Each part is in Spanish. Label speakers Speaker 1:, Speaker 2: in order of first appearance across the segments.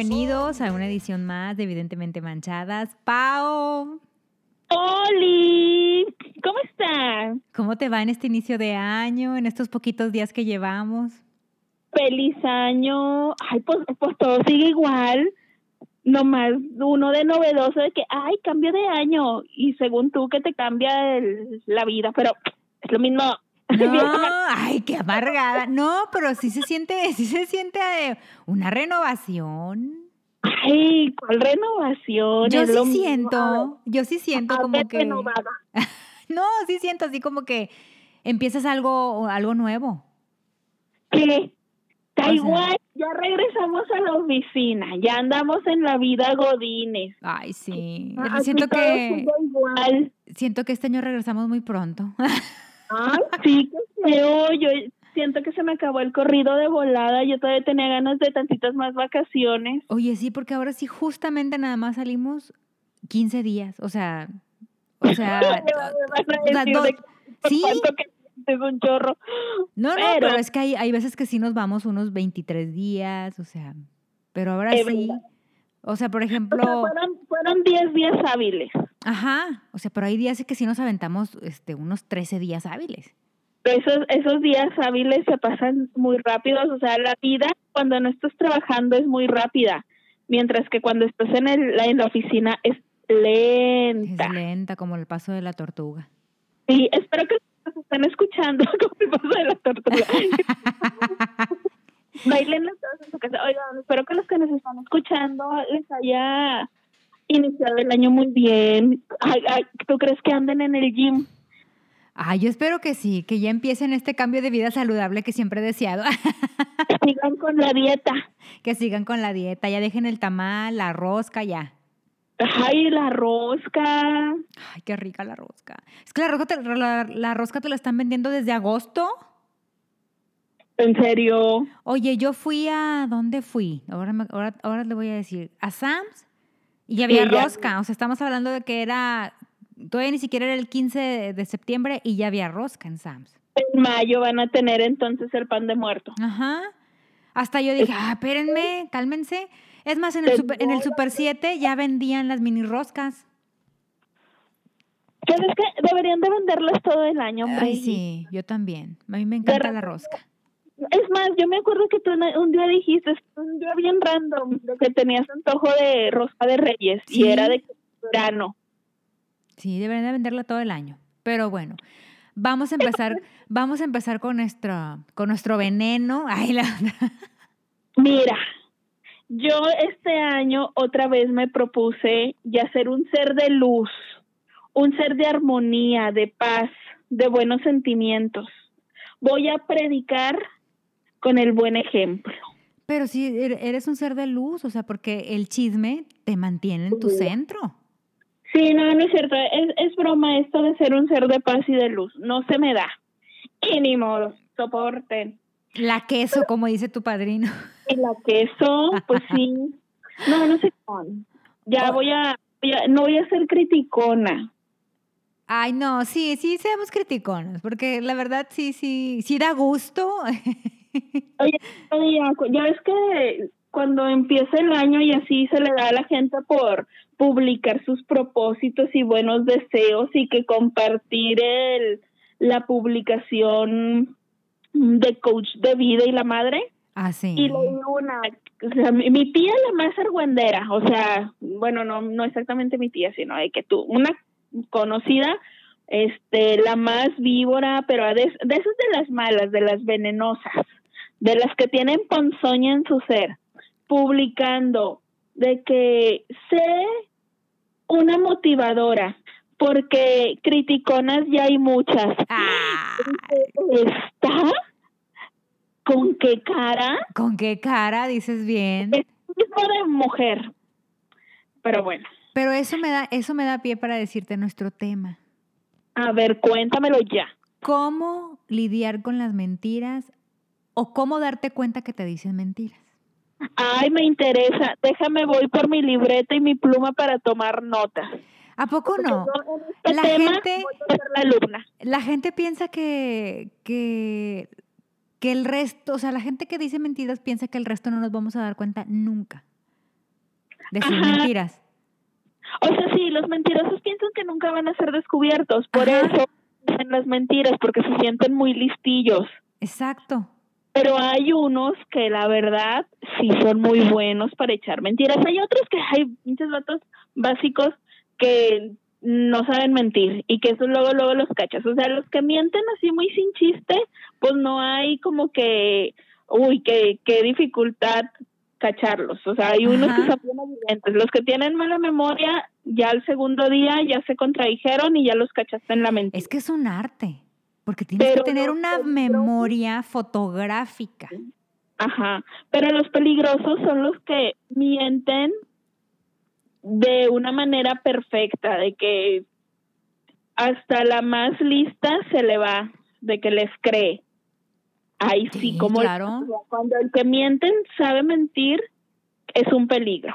Speaker 1: bienvenidos a una edición más de Evidentemente Manchadas. Pau,
Speaker 2: ¡Oli! ¿Cómo estás?
Speaker 1: ¿cómo te va en este inicio de año, en estos poquitos días que llevamos?
Speaker 2: Feliz año. Ay, pues, pues todo sigue igual. Nomás uno de novedoso de que, ay, cambio de año. Y según tú que te cambia el- la vida, pero es lo mismo.
Speaker 1: No, ay, qué amargada. No, pero sí se siente, sí se siente eh, una renovación.
Speaker 2: Ay, ¿cuál renovación?
Speaker 1: Yo sí
Speaker 2: mismo.
Speaker 1: siento, yo sí siento
Speaker 2: A
Speaker 1: como que
Speaker 2: renovada.
Speaker 1: No, sí siento así como que empiezas algo algo nuevo.
Speaker 2: ¿Qué? Da
Speaker 1: sea-
Speaker 2: igual, ya regresamos a la oficina, ya andamos en la vida godines.
Speaker 1: Ay, sí.
Speaker 2: Aquí
Speaker 1: Siento
Speaker 2: todo
Speaker 1: que
Speaker 2: igual.
Speaker 1: siento que este año regresamos muy pronto.
Speaker 2: Ay, sí, qué feo. Yo siento que se me acabó el corrido de volada. Yo todavía tenía ganas de tantitas más vacaciones.
Speaker 1: Oye, sí, porque ahora sí justamente nada más salimos 15 días, o sea, o sea,
Speaker 2: Me van a
Speaker 1: o sea,
Speaker 2: decir
Speaker 1: do-
Speaker 2: de que-
Speaker 1: sí.
Speaker 2: es un chorro.
Speaker 1: no, no,
Speaker 2: pero-
Speaker 1: es que hay, hay veces que sí nos vamos unos 23 días, o sea, pero ahora sí,
Speaker 2: verdad.
Speaker 1: o sea, por
Speaker 2: O sea,
Speaker 1: ejemplo,
Speaker 2: fueron, fueron 10 días hábiles.
Speaker 1: ajá, o sea, pero hay días que sí nos aventamos este, unos 13 días hábiles.
Speaker 2: Esos, esos días hábiles se pasan muy rápidos. O sea, la vida cuando no estás trabajando es muy rápida. Mientras que cuando estás en, el, en la oficina es lenta.
Speaker 1: Es lenta como el paso de la tortuga.
Speaker 2: Sí, espero que nos estén escuchando como el paso de la tortuga. Bailen todos en su casa. Oigan, espero que los que nos están escuchando les haya iniciado el año muy bien. Ay, ay, ¿Tú crees que anden en el gym?
Speaker 1: Ay, yo espero que sí, que ya empiecen este cambio de vida saludable que siempre he deseado.
Speaker 2: Sigan con la dieta.
Speaker 1: que sigan con la dieta, ya dejen el tamal, la rosca, ya.
Speaker 2: Ay, la rosca.
Speaker 1: Ay, qué rica la rosca. Es que la rosca te, la, la rosca te la están vendiendo desde agosto.
Speaker 2: En serio.
Speaker 1: Oye, yo fui a, ¿dónde fui? Ahora, me- ahora, ahora le voy a decir, a Sam's y había
Speaker 2: Sí, ya.
Speaker 1: rosca. O sea, estamos hablando de que era, todavía ni siquiera era el 15 de, septiembre y ya había rosca en Sam's.
Speaker 2: En mayo van a tener entonces el pan de muerto.
Speaker 1: Ajá. Hasta yo dije, ah, espérenme, cálmense. Es más, en el, super, en el Super 7 ya vendían las mini roscas.
Speaker 2: Pero es que deberían de venderlas todo el año, hombre.
Speaker 1: Ay, sí, yo también. A mí me encanta la rosca.
Speaker 2: Es más, yo me acuerdo que tú un día dijiste, un día bien random, que tenías antojo de rosca de reyes
Speaker 1: Sí.
Speaker 2: y era de verano.
Speaker 1: Sí, deberían de venderla todo el año. Pero bueno, vamos a empezar, vamos a empezar con nuestro, con nuestro veneno. Ay, la
Speaker 2: Mira, yo este año otra vez me propuse ya ser un ser de luz, un ser de armonía, de paz, de buenos sentimientos. Voy a predicar con el buen ejemplo.
Speaker 1: Pero sí, er- eres un ser de luz, o sea, porque el chisme te mantiene en tu centro.
Speaker 2: Sí, no, no es cierto. Es, es broma esto de ser un ser de paz y de luz. No se me da. Y ni modo, soporten.
Speaker 1: La queso, como dice tu padrino.
Speaker 2: La queso, pues sí. No, no sé con. Ya
Speaker 1: Oh.
Speaker 2: voy a, voy a- no voy a ser criticona.
Speaker 1: Ay, no, sí, sí, seamos criticones, porque la verdad sí, sí, sí da gusto.
Speaker 2: Oye, ya ves que cuando empieza el año y así se le da a la gente por publicar sus propósitos y buenos deseos y que compartir el, la publicación de coach de vida y la madre.
Speaker 1: Ah, sí.
Speaker 2: Y leí una, o sea, mi, mi tía la más argüendera, o sea, bueno, no, no exactamente mi tía, sino de que tú, una conocida, este, la más víbora, pero de, de esas de las malas, de las venenosas, de las que tienen ponzoña en su ser, publicando de que sé una motivadora, porque criticonas ya hay muchas. ¿Está? ¿Con qué cara?
Speaker 1: ¿Con qué cara dices bien?
Speaker 2: Es tipo de mujer. Pero bueno,
Speaker 1: Pero eso me da, eso me da pie para decirte nuestro tema.
Speaker 2: a ver, cuéntamelo ya.
Speaker 1: ¿Cómo lidiar con las mentiras o cómo darte cuenta que te dicen mentiras?
Speaker 2: Ay, me interesa. Déjame, voy por mi libreta y mi pluma para tomar notas.
Speaker 1: ¿A poco no?
Speaker 2: este
Speaker 1: La
Speaker 2: tema
Speaker 1: gente-
Speaker 2: la alumna.
Speaker 1: La gente piensa que, que que el resto, o sea, la gente que dice mentiras piensa que el resto no nos vamos a dar cuenta nunca de sus
Speaker 2: Ajá.
Speaker 1: mentiras.
Speaker 2: O sea, sí, los mentirosos piensan que nunca van a ser descubiertos, por
Speaker 1: Ajá.
Speaker 2: eso dicen las mentiras, porque se sienten muy listillos.
Speaker 1: Exacto.
Speaker 2: Pero hay unos que la verdad sí son muy buenos para echar mentiras. Hay otros que hay muchos vatos básicos que no saben mentir y que eso luego luego los cachas. O sea, los que mienten así muy sin chiste, pues no hay como que, uy, qué, qué dificultad cacharlos. O sea, hay unos
Speaker 1: Ajá.
Speaker 2: que son bien. Los que tienen mala memoria, ya al segundo día ya se contradijeron y ya los cachaste en la mentira.
Speaker 1: Es que es un arte, porque tienes
Speaker 2: Pero
Speaker 1: que tener una memoria fotográfica.
Speaker 2: Ajá, pero los peligrosos son los que mienten de una manera perfecta, de que hasta la más lista se le va, de que les cree. Ahí sí,
Speaker 1: Sí,
Speaker 2: como
Speaker 1: claro.
Speaker 2: cuando el que mienten sabe mentir, es un peligro.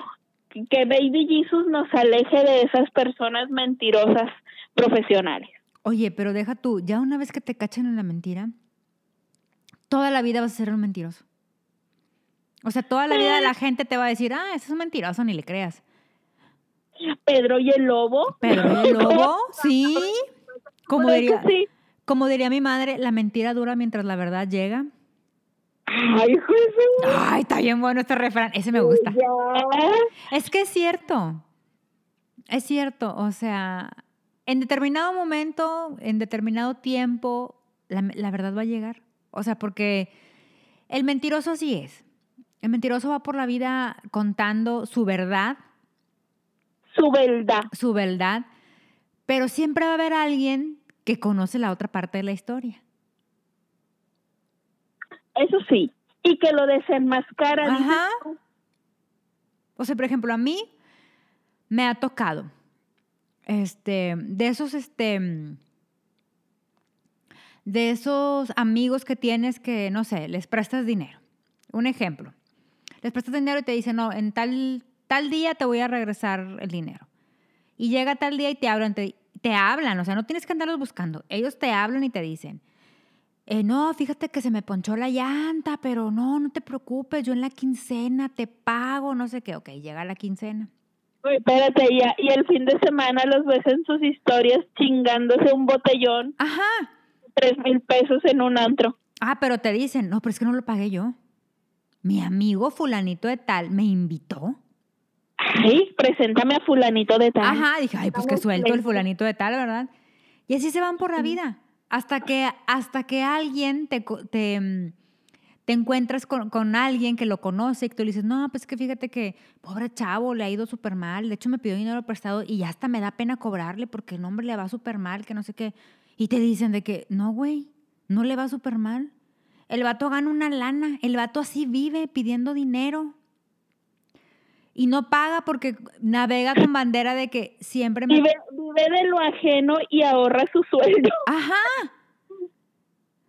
Speaker 2: Que Baby Jesus nos aleje de esas personas mentirosas profesionales.
Speaker 1: Oye, pero deja tú, ya una vez que te cachan en la mentira, toda la vida vas a ser un mentiroso. O sea, toda la vida la gente te va a decir, ah, ese es un mentiroso, ni le creas.
Speaker 2: Pedro y el lobo.
Speaker 1: Pero el lobo, sí. Como
Speaker 2: ¿Verdad que
Speaker 1: diría,
Speaker 2: sí?
Speaker 1: como diría mi madre, la mentira dura mientras la verdad llega.
Speaker 2: Ay, Jesús.
Speaker 1: Ay, está bien bueno este refrán. Ese me gusta. Es que es cierto. Es cierto. O sea, en determinado momento, en determinado tiempo, la, la verdad va a llegar. O sea, porque el mentiroso así es. El mentiroso va por la vida contando su verdad,
Speaker 2: Su verdad.
Speaker 1: su verdad, pero siempre va a haber alguien que conoce la otra parte de la historia.
Speaker 2: Eso sí. Y que lo desenmascara.
Speaker 1: Ajá. O sea, por ejemplo, a mí me ha tocado este de esos este mm, de esos amigos que tienes que no sé, les prestas dinero. Un ejemplo. Les prestas dinero y te dicen, "No, en tal tal día te voy a regresar el dinero." Y llega tal día y te hablan, te, hablan, o sea, no tienes que andarlos buscando. Ellos te hablan y te dicen, eh, no, fíjate que se me ponchó la llanta, pero no, no te preocupes, yo en la quincena te pago, no sé qué. Ok, llega la quincena.
Speaker 2: Espérate, ya. Y el fin de semana los ves en sus historias chingándose un botellón,
Speaker 1: Ajá.
Speaker 2: tres mil pesos en un antro.
Speaker 1: Ah, pero te dicen, no, pero es que no lo pagué yo. Mi amigo fulanito de tal me invitó.
Speaker 2: Ay, preséntame a fulanito de tal.
Speaker 1: Ajá, dije, ay, pues que suelto el fulanito de tal, ¿verdad? Y así se van por la vida. Hasta que, hasta que alguien te, te, mm, te encuentras con, con alguien que lo conoce y tú le dices, no, pues que fíjate que pobre chavo, le ha ido súper mal. De hecho, me pidió dinero prestado y ya hasta me da pena cobrarle porque el hombre le va súper mal, que no sé qué. Y te dicen de que, no, güey, no le va súper mal. El vato gana una lana. El vato así vive pidiendo dinero. Y no paga porque navega con bandera de que siempre me
Speaker 2: Vive, vive de lo ajeno y ahorra su sueldo.
Speaker 1: Ajá.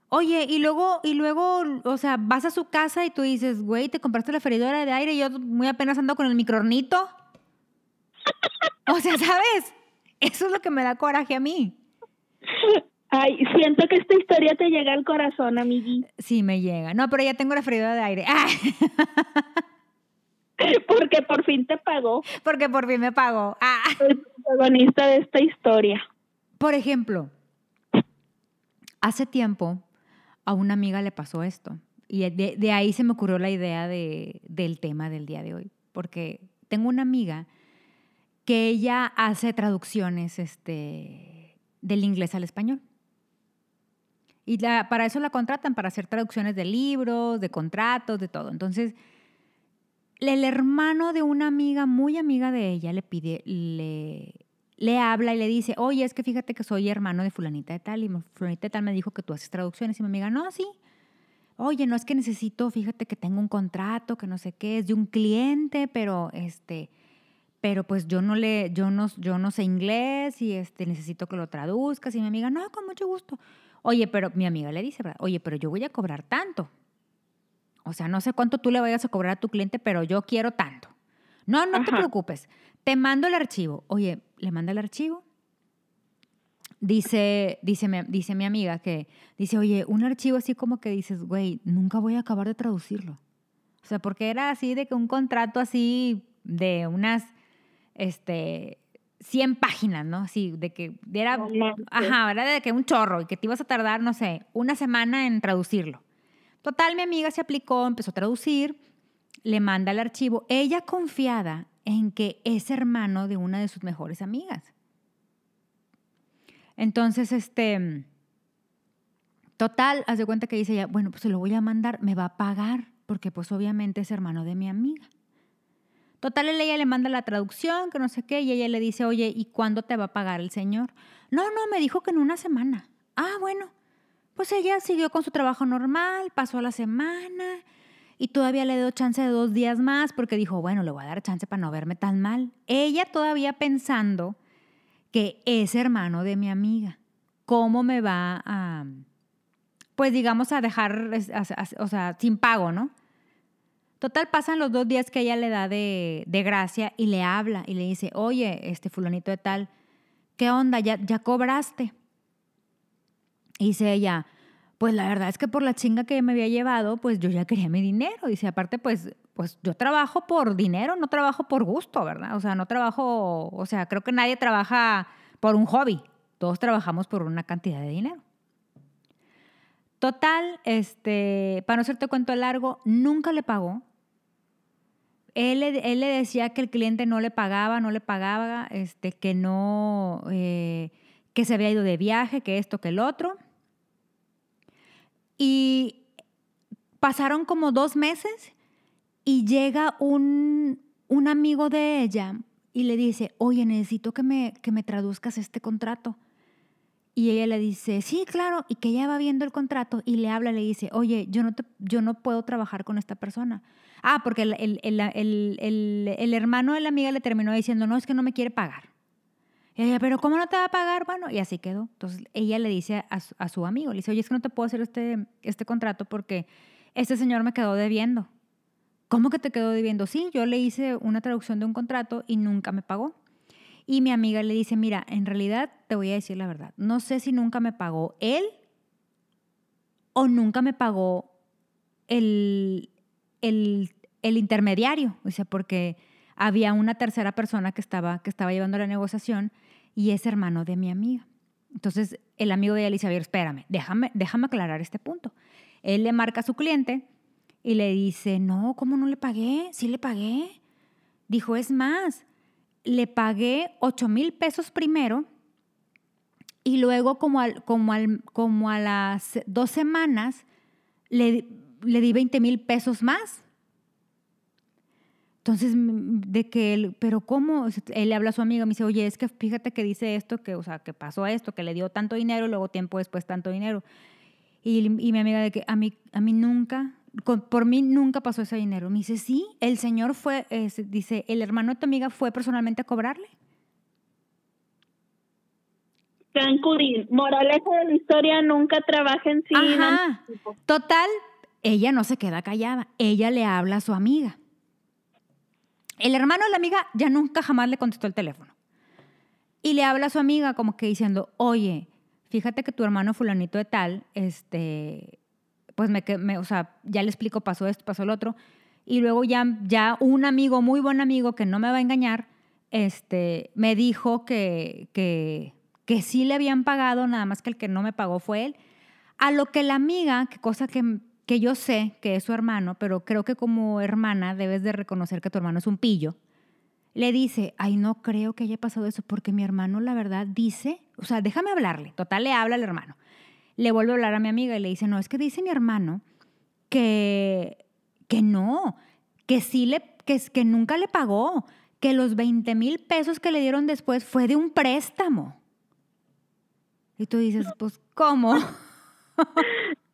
Speaker 1: Oye, y luego, y luego, o sea, vas a su casa y tú dices, güey, te compraste la freidora de aire y yo muy apenas ando con el microornito. O sea, ¿sabes? Eso es lo que me da coraje a mí.
Speaker 2: Ay, siento que esta historia te llega al corazón, amigui.
Speaker 1: Sí, me llega. No, pero ya tengo la freidora de aire. Ah,
Speaker 2: Porque por fin te pagó
Speaker 1: porque por fin me pagó. Ah.
Speaker 2: el protagonista de esta historia.
Speaker 1: Por ejemplo, hace tiempo a una amiga le pasó esto. Y de, ahí se me ocurrió la idea de- del tema del día de hoy. Porque tengo una amiga que ella hace traducciones este, del inglés al español. Y para eso la contratan, para hacer traducciones de libros, de contratos, de todo. Entonces, el hermano de una amiga, muy amiga de ella, le pide, le, le habla y le dice, oye, es que fíjate que soy hermano de fulanita de tal, y fulanita de tal me dijo que tú haces traducciones. Y mi amiga, no, sí. Oye, no es que necesito, fíjate que tengo un contrato, que no sé qué, es de un cliente, pero este, pero pues yo no le, yo no, yo no sé inglés y este, necesito que lo traduzcas. Y mi amiga, no, con mucho gusto. Oye, pero mi amiga le dice, ¿verdad? Oye, pero yo voy a cobrar tanto. O sea, no sé cuánto tú le vayas a cobrar a tu cliente, pero yo quiero tanto. No, no te preocupes. Te mando el archivo. Oye, le manda el archivo. dice, dice, mi, dice mi amiga que dice, oye, un archivo así como que dices, güey, nunca voy a acabar de traducirlo. O sea, porque era así de que un contrato así de unas, este, 100 páginas, ¿no? Así, de que era, ajá, era de que un chorro y que te ibas a tardar, no sé, una semana en traducirlo. Total, mi amiga se aplicó, empezó a traducir, le manda el archivo, ella confiada en que es hermano de una de sus mejores amigas. Entonces, este, total, haz de cuenta que dice ella, bueno, pues se lo voy a mandar, me va a pagar, porque pues obviamente es hermano de mi amiga. Total, ella le manda la traducción, que no sé qué, y ella le dice, oye, ¿y cuándo te va a pagar el señor? No, no, me dijo que en una semana. Ah, bueno, pues ella siguió con su trabajo normal, pasó la semana y todavía le dio chance de dos días más porque dijo, bueno, le voy a dar chance para no verme tan mal. Ella todavía pensando que es hermano de mi amiga. ¿Cómo me va a, pues digamos, a dejar, o sea, sin pago, ¿no? Total, pasan los dos días que ella le da de, gracia y le habla y le dice, oye, este fulanito de tal, ¿qué onda? ¿Ya, ya cobraste? Y dice ella, pues la verdad es que por la chinga que me había llevado, pues yo ya quería mi dinero. Dice, aparte, pues, pues yo trabajo por dinero, no trabajo por gusto, ¿verdad? O sea, no trabajo, o sea, creo que nadie trabaja por un hobby. Todos trabajamos por una cantidad de dinero. Total, este, para no hacerte cuento largo, nunca le pagó. Él, le decía que el cliente no le pagaba, no le pagaba, este, que no, eh, que se había ido de viaje, que esto, que el otro. Y pasaron como dos meses y llega un, un amigo de ella y le dice, oye, necesito que me, que me traduzcas este contrato. Y ella le dice, sí, claro, y que ella va viendo el contrato y le habla, le dice, oye, yo no, yo no puedo trabajar con esta persona. Ah, porque el, el, el, el, hermano de la amiga le terminó diciendo, no, es que no me quiere pagar. Y ella, pero ¿cómo no te va a pagar? Bueno, y así quedó. Entonces ella le dice a, a su amigo, le dice, oye, es que no te puedo hacer este, este contrato porque este señor me quedó debiendo. ¿Cómo que te quedó debiendo? Sí, yo le hice una traducción de un contrato y nunca me pagó. Y mi amiga le dice, mira, en realidad te voy a decir la verdad, no sé si nunca me pagó él o nunca me pagó el, el, intermediario, o sea, porque había una tercera persona que estaba, que estaba llevando la negociación y es hermano de mi amiga. Entonces el amigo de ella le espérame, déjame, déjame aclarar este punto. Él le marca a su cliente y le dice, no, ¿cómo no le pagué? Sí le pagué. Dijo, es más, le pagué 8 mil pesos primero y luego como, al, como, al, como a las dos semanas le, le di 20 mil pesos más. Entonces, de que él, pero ¿cómo? Él le habla a su amiga, me dice, oye, es que fíjate que dice esto, que, o sea, que pasó esto, que le dio tanto dinero, luego tiempo después tanto dinero. Y, y mi amiga de que a mí, a mí nunca por mí nunca pasó ese dinero. Me dice, sí, el señor fue, dice, el hermano de tu amiga fue personalmente a cobrarle.
Speaker 2: Cancún, moraleja de la historia, nunca trabajen sin...
Speaker 1: Ajá. Total, ella no se queda callada, ella le habla a su amiga. El hermano de la amiga ya nunca jamás le contestó el teléfono. Y le habla a su amiga como que diciendo, oye, fíjate que tu hermano fulanito de tal, este, pues me, me, o sea, ya le explico, pasó esto, pasó el otro. Y luego ya, ya un amigo, muy buen amigo, que no me va a engañar, este, me dijo que, que, que sí le habían pagado, nada más que el que no me pagó fue él. A lo que la amiga, que cosa que, que yo sé que es su hermano, pero creo que como hermana debes de reconocer que tu hermano es un pillo, le dice, ay, no creo que haya pasado eso, porque mi hermano la verdad dice, o sea, déjame hablarle, total le habla al hermano le vuelve a hablar a mi amiga y le dice, no, es que dice mi hermano que, que no, que sí le, que, que nunca le pagó, que los 20 mil pesos que le dieron después fue de un préstamo. Y tú dices, pues, ¿cómo?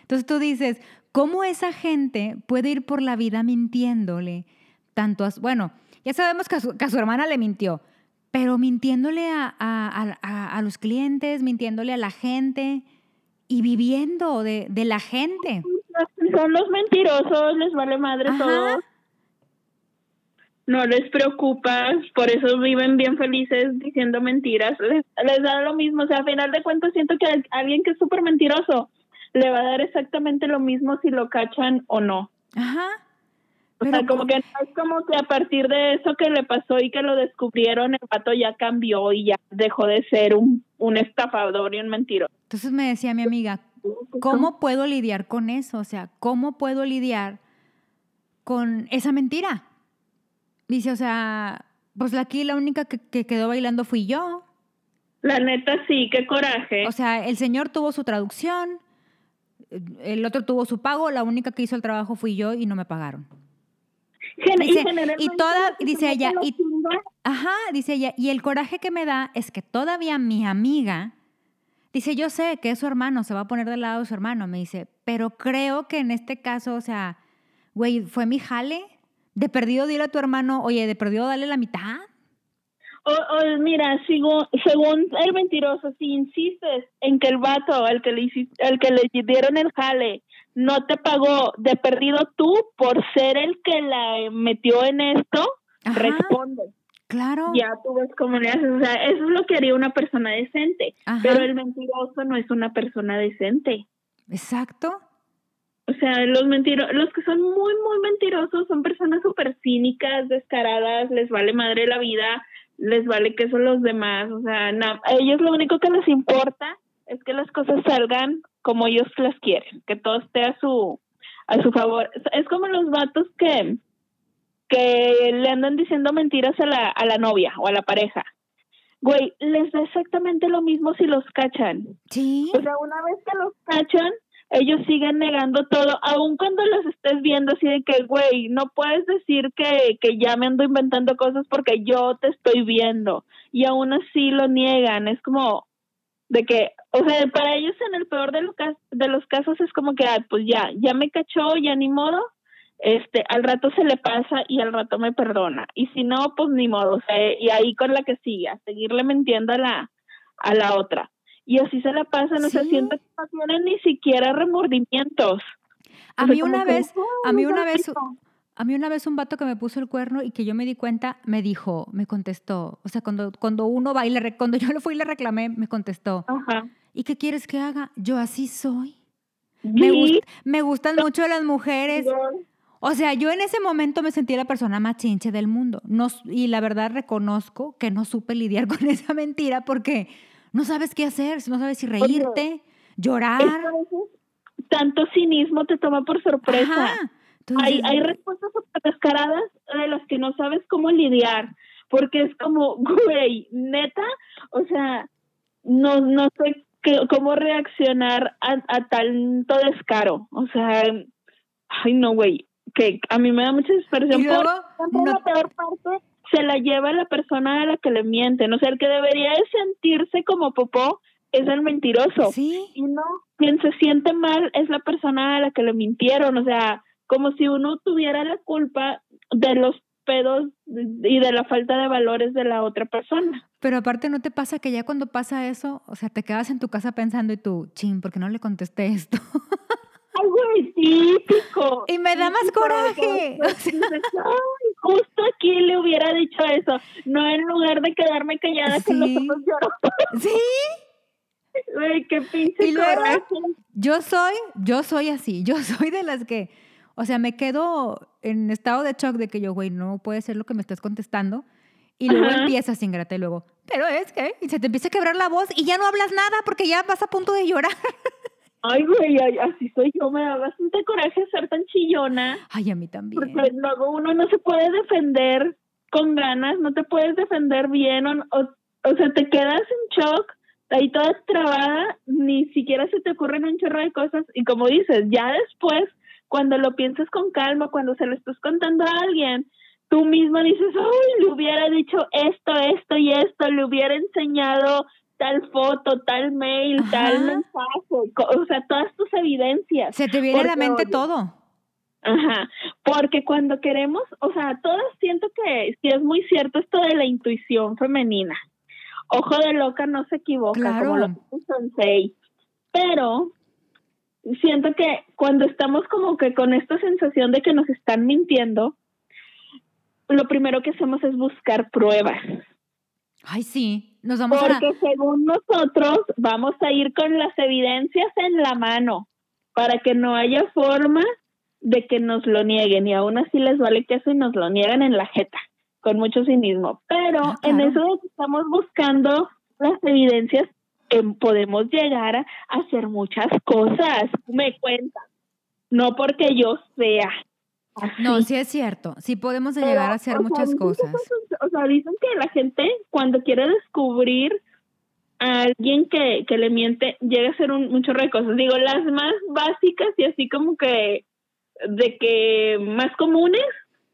Speaker 1: Entonces tú dices, ¿cómo esa gente puede ir por la vida mintiéndole tanto a, bueno, ya sabemos que a su hermana le mintió, pero mintiéndole a, los clientes, mintiéndole a la gente y viviendo de, la gente.
Speaker 2: Son los mentirosos, les vale madre todo. No les preocupa, por eso viven bien felices diciendo mentiras, les, les da lo mismo, o sea, a final de cuentas siento que a alguien que es súper mentiroso le va a dar exactamente lo mismo si lo cachan o no.
Speaker 1: Ajá.
Speaker 2: O sea, como
Speaker 1: co-
Speaker 2: que no es como que a partir de eso que le pasó y que lo descubrieron, el pato ya cambió y ya dejó de ser un, un estafador y un mentiroso.
Speaker 1: Entonces me decía mi amiga, ¿cómo puedo lidiar con eso? O sea, ¿cómo puedo lidiar con esa mentira? Dice, o sea, pues aquí la única que, que quedó bailando fui yo.
Speaker 2: La neta sí, qué coraje.
Speaker 1: O sea, el señor tuvo su traducción, el otro tuvo su pago, la única que hizo el trabajo fui yo y no me pagaron.
Speaker 2: Gen-
Speaker 1: dice, y
Speaker 2: generalmente
Speaker 1: toda- dice ella, y- Ajá, dice ella, y el coraje que me da es que todavía mi amiga, dice, yo sé que es su hermano, se va a poner del lado de su hermano, me dice, pero creo que en este caso, o sea, güey, fue mi jale, de perdido dile a tu hermano, oye, de perdido dale la mitad.
Speaker 2: O, o mira, sigo, según el mentiroso, si insistes en que el vato al que le hiciste, al que le dieron el jale no te pagó de perdido tú por ser el que la metió en esto,
Speaker 1: Ajá,
Speaker 2: responde.
Speaker 1: claro.
Speaker 2: Ya tú ves cómo le haces. O sea, eso es lo que haría una persona decente.
Speaker 1: Ajá,
Speaker 2: Pero el mentiroso no es una persona decente.
Speaker 1: exacto.
Speaker 2: O sea, los mentiro los que son muy, muy mentirosos son personas súper cínicas, descaradas, les vale madre la vida, les vale que son los demás. O sea, na- a ellos lo único que les importa es que las cosas salgan como ellos las quieren, que todo esté a su, a su favor. Es- Es como los vatos que, que le andan diciendo mentiras a la, a la novia o a la pareja. Güey, les da exactamente lo mismo si los cachan.
Speaker 1: Sí,
Speaker 2: O sea, una vez que los cachan, ellos siguen negando todo, aun cuando los estés viendo así de que, güey, no puedes decir que, que ya me ando inventando cosas porque yo te estoy viendo. Y aún así lo niegan. Es como de que, o sea, para ellos en el peor de los, cas- de los casos es como que, ah, pues ya, ya me cachó, ya ni modo. Este, al rato se le pasa y al rato me perdona. Y si no, pues ni modo. O sea, y ahí con la que sigue, a seguirle mintiendo a la, a la otra. Y así se la pasan, o sea,
Speaker 1: Sí.
Speaker 2: siento que no tienen ni siquiera remordimientos.
Speaker 1: a
Speaker 2: O sea,
Speaker 1: mí una
Speaker 2: que,
Speaker 1: vez, a
Speaker 2: "Ay,
Speaker 1: mí una vez,
Speaker 2: gordito".
Speaker 1: A mí una vez un vato que me puso el cuerno y que yo me di cuenta, me dijo, me contestó, o sea, cuando, cuando uno va y le, cuando yo le fui y le reclamé, me contestó,
Speaker 2: Ajá.
Speaker 1: ¿y qué quieres que haga? Yo así soy. Me,
Speaker 2: Sí,
Speaker 1: gust- me gustan mucho las mujeres. O sea, yo en ese momento me sentí la persona más chinche del mundo. No, y la verdad reconozco que no supe lidiar con esa mentira porque no sabes qué hacer, no sabes si reírte, llorar.
Speaker 2: veces tanto cinismo te toma por sorpresa.
Speaker 1: Ajá. Entonces,
Speaker 2: hay, hay respuestas descaradas de las que no sabes cómo lidiar, porque es como, güey, neta, o sea, no, no sé qué, cómo reaccionar a, a tanto descaro, o sea, ay no, güey, que a mí me da mucha
Speaker 1: luego,
Speaker 2: Por
Speaker 1: no-
Speaker 2: la peor parte se la lleva la persona a la que le mienten, o sea, el que debería de sentirse como popó es el mentiroso.
Speaker 1: sí,
Speaker 2: Y no, quien se siente mal es la persona a la que le mintieron, o sea, como si uno tuviera la culpa de los pedos y de la falta de valores de la otra persona.
Speaker 1: pero aparte no te pasa que ya cuando pasa eso, o sea, te quedas en tu casa pensando y tú, chin, ¿por qué no le contesté esto?
Speaker 2: Ay, güey, típico.
Speaker 1: Y me da más coraje.
Speaker 2: Ay, justo aquí le hubiera dicho eso, no en lugar de quedarme callada con los
Speaker 1: Sí.
Speaker 2: ojos llorando.
Speaker 1: sí,
Speaker 2: Güey, qué pinche
Speaker 1: Y luego,
Speaker 2: coraje.
Speaker 1: Yo soy, yo soy así, yo soy de las que, o sea, me quedo en estado de shock de que yo, güey, no puede ser lo que me estás contestando. Y luego
Speaker 2: Ajá.
Speaker 1: empiezas ingrata y luego, pero es que, y se te empieza a quebrar la voz y ya no hablas nada porque ya vas a punto de llorar.
Speaker 2: Ay, güey, ay, así soy yo, me da bastante coraje ser tan chillona.
Speaker 1: Ay, a mí también.
Speaker 2: Porque luego uno no se puede defender con ganas, no te puedes defender bien, o, o, o sea, te quedas en shock, ahí toda trabada, ni siquiera se te ocurren un chorro de cosas, y como dices, ya después, cuando lo piensas con calma, cuando se lo estás contando a alguien, tú mismo dices, ay, le hubiera dicho esto, esto y esto, le hubiera enseñado tal foto, tal mail,
Speaker 1: Ajá.
Speaker 2: tal mensaje, o sea, todas tus evidencias.
Speaker 1: Se te viene a la mente
Speaker 2: oye,
Speaker 1: todo.
Speaker 2: Ajá, porque cuando queremos, o sea, todas siento que sí es muy cierto esto de la intuición femenina. Ojo de loca no se equivoca,
Speaker 1: Claro.
Speaker 2: como lo dice Sensei. Pero siento que cuando estamos como que con esta sensación de que nos están mintiendo, lo primero que hacemos es buscar pruebas.
Speaker 1: Ay, sí, nos vamos
Speaker 2: Porque
Speaker 1: a...
Speaker 2: según nosotros vamos a ir con las evidencias en la mano para que no haya forma de que nos lo nieguen y aún así les vale queso y nos lo niegan en la jeta con mucho cinismo. Pero
Speaker 1: Ah,
Speaker 2: en
Speaker 1: claro.
Speaker 2: eso de que estamos buscando las evidencias em, podemos llegar a hacer muchas cosas. Me cuentan. No porque yo sea.
Speaker 1: No, sí es cierto, sí podemos
Speaker 2: Pero,
Speaker 1: llegar a hacer
Speaker 2: sea,
Speaker 1: muchas cosas.
Speaker 2: cosas- O sea, dicen que la gente cuando quiere descubrir a alguien que, que le miente, llega a hacer un, un chorro de cosas. Digo, las más básicas y así como que de que más comunes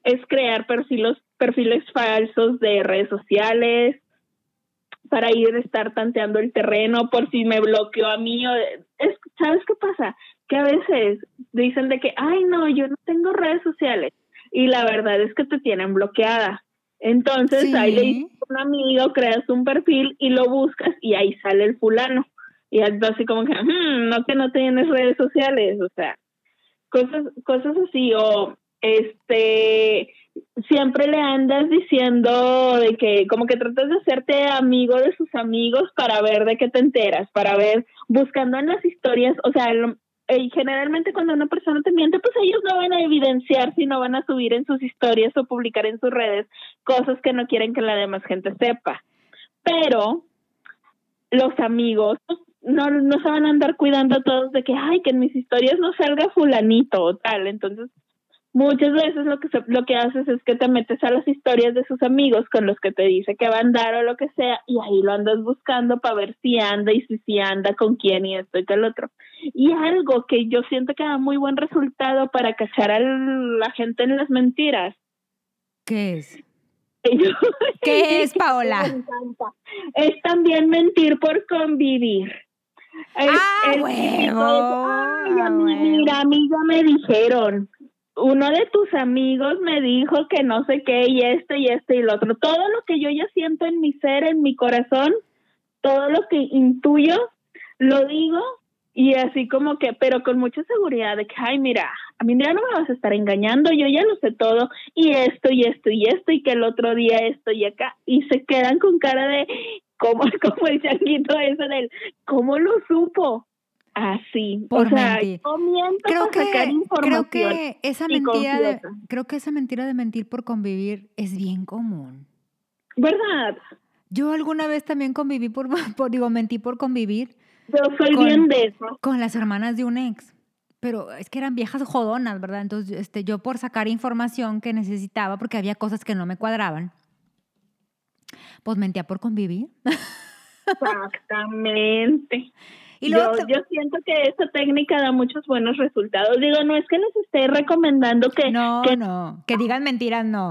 Speaker 2: es crear perfiles, perfiles falsos de redes sociales para ir a estar tanteando el terreno por si me bloqueó a mí. o- es, ¿Sabes qué pasa? Que a veces dicen de que, ay, no, yo no tengo redes sociales. Y la verdad es que te tienen bloqueada. Entonces ahí le dices a un amigo, creas un perfil y lo buscas y ahí sale el fulano. Y así como que, "Hmm, no que no tienes redes sociales, o sea, cosas, cosas así, o este, siempre le andas diciendo de que como que tratas de hacerte amigo de sus amigos para ver de qué te enteras, para ver, buscando en las historias, o sea, lo- eh, generalmente cuando una persona te miente, pues ellos no van a evidenciar, sino van a subir en sus historias o publicar en sus redes cosas que no quieren que la demás gente sepa. Pero los amigos no, no se van a andar cuidando todos de que, ay, que en mis historias no salga fulanito o tal. Entonces, muchas veces lo que, se- lo que haces es que te metes a las historias de sus amigos con los que te dice que va a andar o lo que sea, y ahí lo andas buscando para ver si anda y si, si anda con quién y esto y tal otro. Y algo que yo siento que da muy buen resultado para cachar a la gente en las mentiras.
Speaker 1: ¿Qué es? ¿Qué es, Paola?
Speaker 2: me encanta, Es también mentir por convivir. Es-
Speaker 1: ¡Ah,
Speaker 2: es-
Speaker 1: huevo!
Speaker 2: Ay, a mí,
Speaker 1: huevo!
Speaker 2: mira, a mí ya me dijeron. Uno de tus amigos me dijo que no sé qué y este y este y lo otro. Todo lo que yo ya siento en mi ser, en mi corazón, todo lo que intuyo, lo digo y así como que, pero con mucha seguridad de que, ay, mira, a mí ya no me vas a estar engañando, yo ya lo sé todo, y esto, y esto, y esto, y que el otro día esto y acá, y se quedan con cara de, como, como el changuito ese del, ¿cómo lo supo? Así,
Speaker 1: Por
Speaker 2: o sea,
Speaker 1: mentir.
Speaker 2: yo miento
Speaker 1: Creo
Speaker 2: para sacar
Speaker 1: que,
Speaker 2: información.
Speaker 1: creo que esa mentira de, creo que esa mentira de mentir por convivir es bien común.
Speaker 2: ¿Verdad?
Speaker 1: Yo alguna vez también conviví por, por digo, mentí por convivir
Speaker 2: Yo soy
Speaker 1: Con-
Speaker 2: bien de eso.
Speaker 1: con las hermanas de un ex. Pero es que eran viejas jodonas, ¿verdad? Entonces, este, yo por sacar información que necesitaba, porque había cosas que no me cuadraban, pues mentía por convivir.
Speaker 2: Exactamente.
Speaker 1: Y luego
Speaker 2: yo,
Speaker 1: te-
Speaker 2: yo siento que esta técnica da muchos buenos resultados. Digo, no es que les esté recomendando que...
Speaker 1: no,
Speaker 2: que
Speaker 1: no, que digan mentiras, no.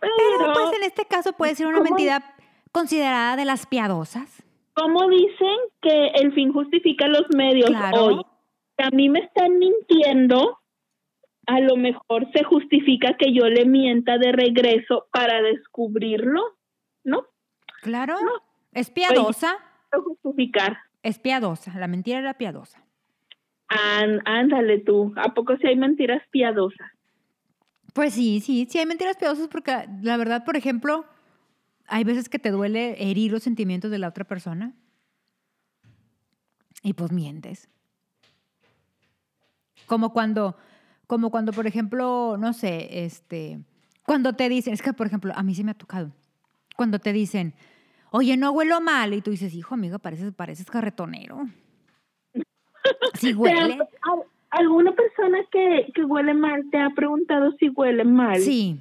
Speaker 2: pero,
Speaker 1: Pero pues en este caso puede ser una
Speaker 2: ¿cómo?
Speaker 1: mentira considerada de las piadosas.
Speaker 2: ¿cómo dicen que el fin justifica los medios
Speaker 1: Claro.
Speaker 2: hoy? A mí me están mintiendo, a lo mejor se justifica que yo le mienta de regreso para descubrirlo, ¿no?
Speaker 1: Claro,
Speaker 2: No.
Speaker 1: es piadosa,
Speaker 2: justificar.
Speaker 1: Es piadosa, la mentira era piadosa.
Speaker 2: Án- ándale tú, ¿a poco si hay mentiras piadosas?
Speaker 1: Pues sí, sí, sí hay mentiras piadosas porque la verdad, por ejemplo, hay veces que te duele herir los sentimientos de la otra persona y pues mientes. Como cuando, como cuando, por ejemplo, no sé, este, cuando te dicen, es que por ejemplo, a mí sí me ha tocado, cuando te dicen, oye, no huelo mal, y tú dices, hijo, amigo, pareces, pareces carretonero. Sí huele.
Speaker 2: ¿Te ha- al- ¿Alguna persona que, que huele mal te ha preguntado si huele mal?
Speaker 1: Sí.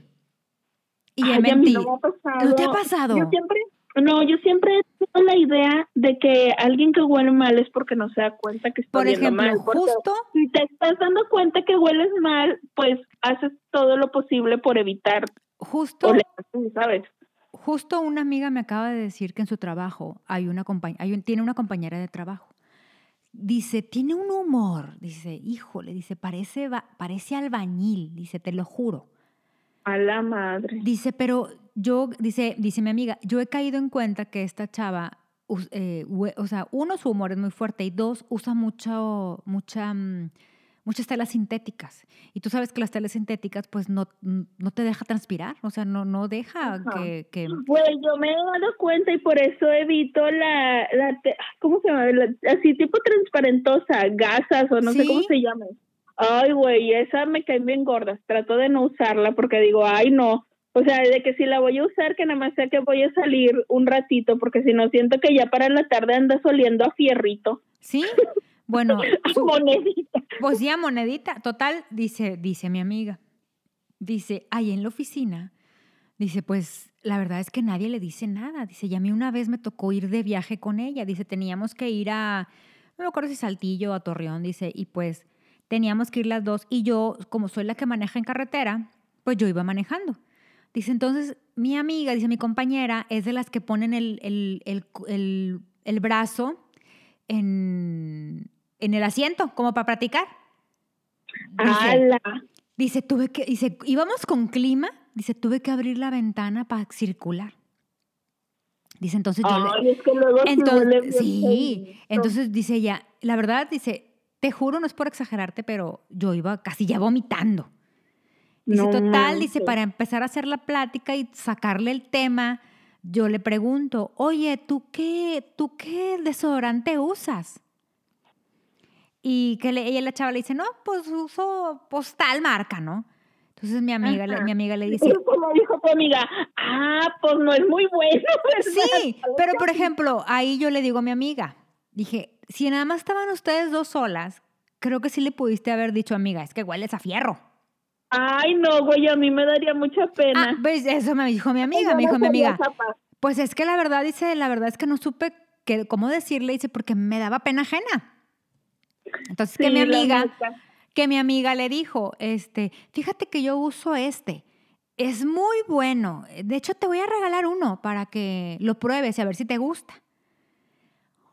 Speaker 1: Y
Speaker 2: Ay, a mí no me ha pasado.
Speaker 1: ¿No te ha pasado?
Speaker 2: Yo siempre, no, yo siempre he tenido la idea de que alguien que huele mal es porque no se da cuenta que está
Speaker 1: Por ejemplo,
Speaker 2: mal. porque
Speaker 1: justo
Speaker 2: si te estás dando cuenta que hueles mal, pues haces todo lo posible por evitar
Speaker 1: Justo,
Speaker 2: oler, ¿sabes?
Speaker 1: Justo una amiga me acaba de decir que en su trabajo hay una hay un- tiene una compañera de trabajo. Dice, tiene un humor. Dice, híjole, dice, parece, parece albañil. Dice, te lo juro.
Speaker 2: A la madre.
Speaker 1: Dice, pero yo, dice, dice mi amiga, yo he caído en cuenta que esta chava, eh, o sea, uno, su humor es muy fuerte y dos, usa mucho, mucha, mm, muchas telas sintéticas. Y tú sabes que las telas sintéticas pues no, no te deja transpirar, o sea, no, no deja que, que...
Speaker 2: Pues yo me he dado cuenta y por eso evito la, la ¿cómo se llama? así tipo transparentosa, gasas o no sé cómo se llama. Ay, güey, esa me cae bien gorda. Trato de no usarla porque digo, ay, no. O sea, de que si la voy a usar, que nada más sea que voy a salir un ratito, porque si no siento que ya para la tarde andas oliendo a fierrito.
Speaker 1: Sí, bueno. monedita. Pues ya, monedita. Total, dice, dice mi amiga. Dice, ahí en la oficina, dice, pues la verdad es que nadie le dice nada. Dice, y a mí una vez me tocó ir de viaje con ella. Dice, teníamos que ir a, no me acuerdo si Saltillo o a Torreón, dice, y pues teníamos que ir las dos. Y yo, como soy la que maneja en carretera, pues yo iba manejando. Dice, entonces, mi amiga, dice mi compañera, es de las que ponen el, el, el, el brazo en, en el asiento, como para practicar. Dice, dice, tuve que, dice, íbamos con clima, dice, tuve que abrir la ventana para circular. Dice, entonces yo entonces, sí, entonces dice ella, la verdad, dice, te juro, no es por exagerarte, pero yo iba casi ya vomitando. Dice, total, dice, para empezar a hacer la plática y sacarle el tema, yo le pregunto, oye, ¿tú qué, tú qué desodorante usas? Y que le, ella la chava le dice, no, pues uso postal marca, ¿no? Entonces mi amiga, le, mi amiga le dice...
Speaker 2: Como dijo tu amiga, ah, pues no es muy bueno.
Speaker 1: Sí, pero por ejemplo, ahí yo le digo a mi amiga, dije, si nada más estaban ustedes dos solas, creo que sí le pudiste haber dicho, amiga, es que hueles a fierro.
Speaker 2: Ay, no, güey, a mí me daría mucha pena.
Speaker 1: Ah, pues eso me dijo mi amiga, me dijo mi amiga. Pues es que la verdad, dice, la verdad es que no supe que, cómo decirle, dice, porque me daba pena ajena. Entonces, que mi amiga, que mi amiga le dijo, este, fíjate que yo uso este. Es muy bueno. De hecho, te voy a regalar uno para que lo pruebes y a ver si te gusta.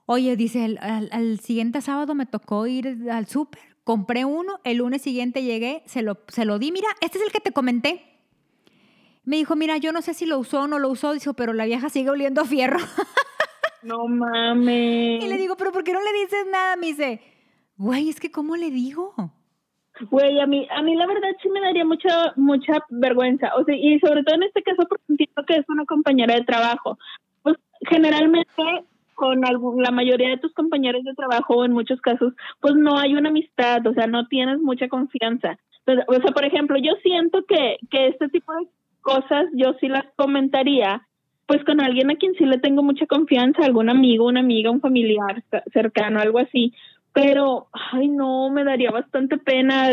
Speaker 1: Oye, dice, al, siguiente sábado me tocó ir al súper, compré uno, el lunes siguiente llegué, se lo, se lo di, mira, este es el que te comenté. Me dijo, mira, yo no sé si lo usó o no lo usó, dijo, pero la vieja sigue oliendo a fierro.
Speaker 2: No mames.
Speaker 1: Y le digo, pero ¿por qué no le dices nada? Me dice, Güey, es que ¿cómo le digo?
Speaker 2: Güey, a mí, a mí la verdad sí me daría mucha, mucha vergüenza. O sea, y sobre todo en este caso porque entiendo que es una compañera de trabajo. Pues generalmente con la mayoría de tus compañeros de trabajo, en muchos casos, pues no hay una amistad, o sea, no tienes mucha confianza. o sea, por ejemplo, yo siento que, que este tipo de cosas yo sí las comentaría, pues con alguien a quien sí le tengo mucha confianza, algún amigo, una amiga, un familiar cercano, algo así, pero, ay, no, me daría bastante pena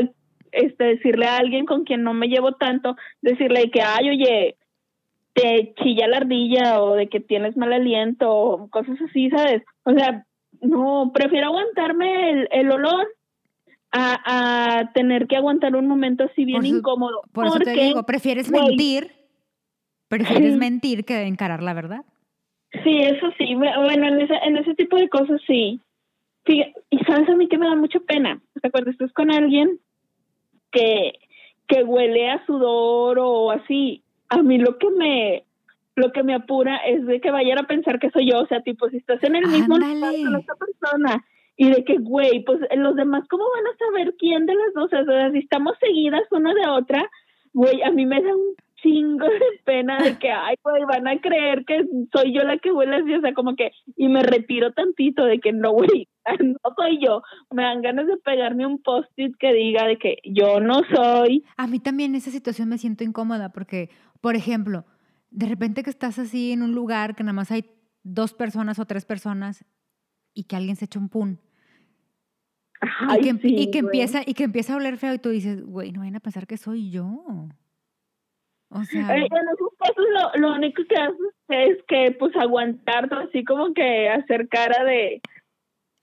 Speaker 2: este, decirle a alguien con quien no me llevo tanto, decirle que, ay, oye, te chilla la ardilla o de que tienes mal aliento o cosas así, ¿sabes? O sea, no, prefiero aguantarme el, el olor a, a, tener que aguantar un momento así bien incómodo.
Speaker 1: Por eso te digo, prefieres mentir, prefieres mentir que encarar la verdad.
Speaker 2: Sí, eso sí, bueno, en ese, en ese tipo de cosas sí, y sabes a mí que me da mucha pena. Sea, cuando estás con alguien que, que huele a sudor o así, a mí lo que me lo que me apura es de que vayan a pensar que soy yo, o sea, tipo, si estás en el mismo lugar con esta persona y de que, güey, pues los demás, ¿cómo van a saber quién de las dos? O sea, si estamos seguidas una de otra, güey, a mí me da un chingo de pena de que, ay, güey, van a creer que soy yo la que huele así, o sea, como que, y me retiro tantito de que no, güey, no soy yo. Me dan ganas de pegarme un post-it que diga de que yo no soy.
Speaker 1: A mí también en esa situación me siento incómoda porque, por ejemplo, de repente que estás así en un lugar que nada más hay dos personas o tres personas y que alguien se echa un pun. y que, y que empieza y que empieza a oler feo y tú dices, güey, no vayan a pensar que soy yo.
Speaker 2: O sea, en esos casos lo, lo único que haces es que pues aguantar así como que hacer cara de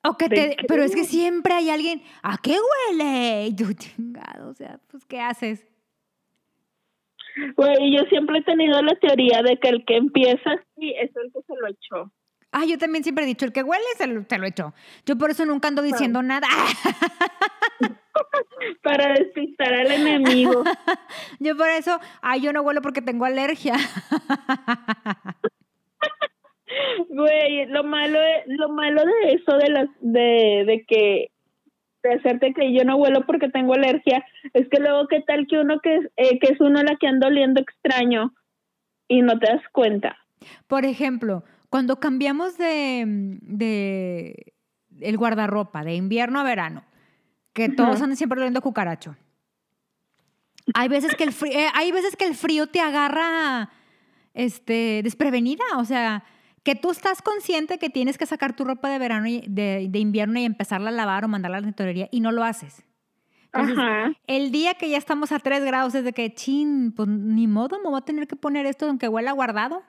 Speaker 1: o que te, pero es que siempre hay alguien, ¿a qué huele? Y yo chingado, o sea, pues ¿qué haces?
Speaker 2: Güey, yo siempre he tenido la teoría de que el que empieza así es el que se lo echó.
Speaker 1: Ah, yo también siempre he dicho, el que huele se lo, se lo echó. Yo por eso nunca ando diciendo nada.
Speaker 2: Para despistar al enemigo.
Speaker 1: yo por eso, ay, yo no huelo porque tengo alergia.
Speaker 2: Güey, lo malo, lo malo de eso de las, de, de que de hacerte que yo no huelo porque tengo alergia, es que luego qué tal que uno que, eh, que es uno la que anda oliendo extraño y no te das cuenta.
Speaker 1: Por ejemplo, cuando cambiamos de, de el guardarropa de invierno a verano, que todos andan siempre oliendo cucaracho. Hay veces que el frío, hay veces que el frío te agarra este, desprevenida, o sea, que tú estás consciente que tienes que sacar tu ropa de verano y de, de invierno y empezarla a lavar o mandarla a la tintorería y no lo haces. Entonces,
Speaker 2: Ajá.
Speaker 1: el día que ya estamos a 3 grados es de que, chin, pues ni modo, me voy a tener que poner esto aunque huela guardado.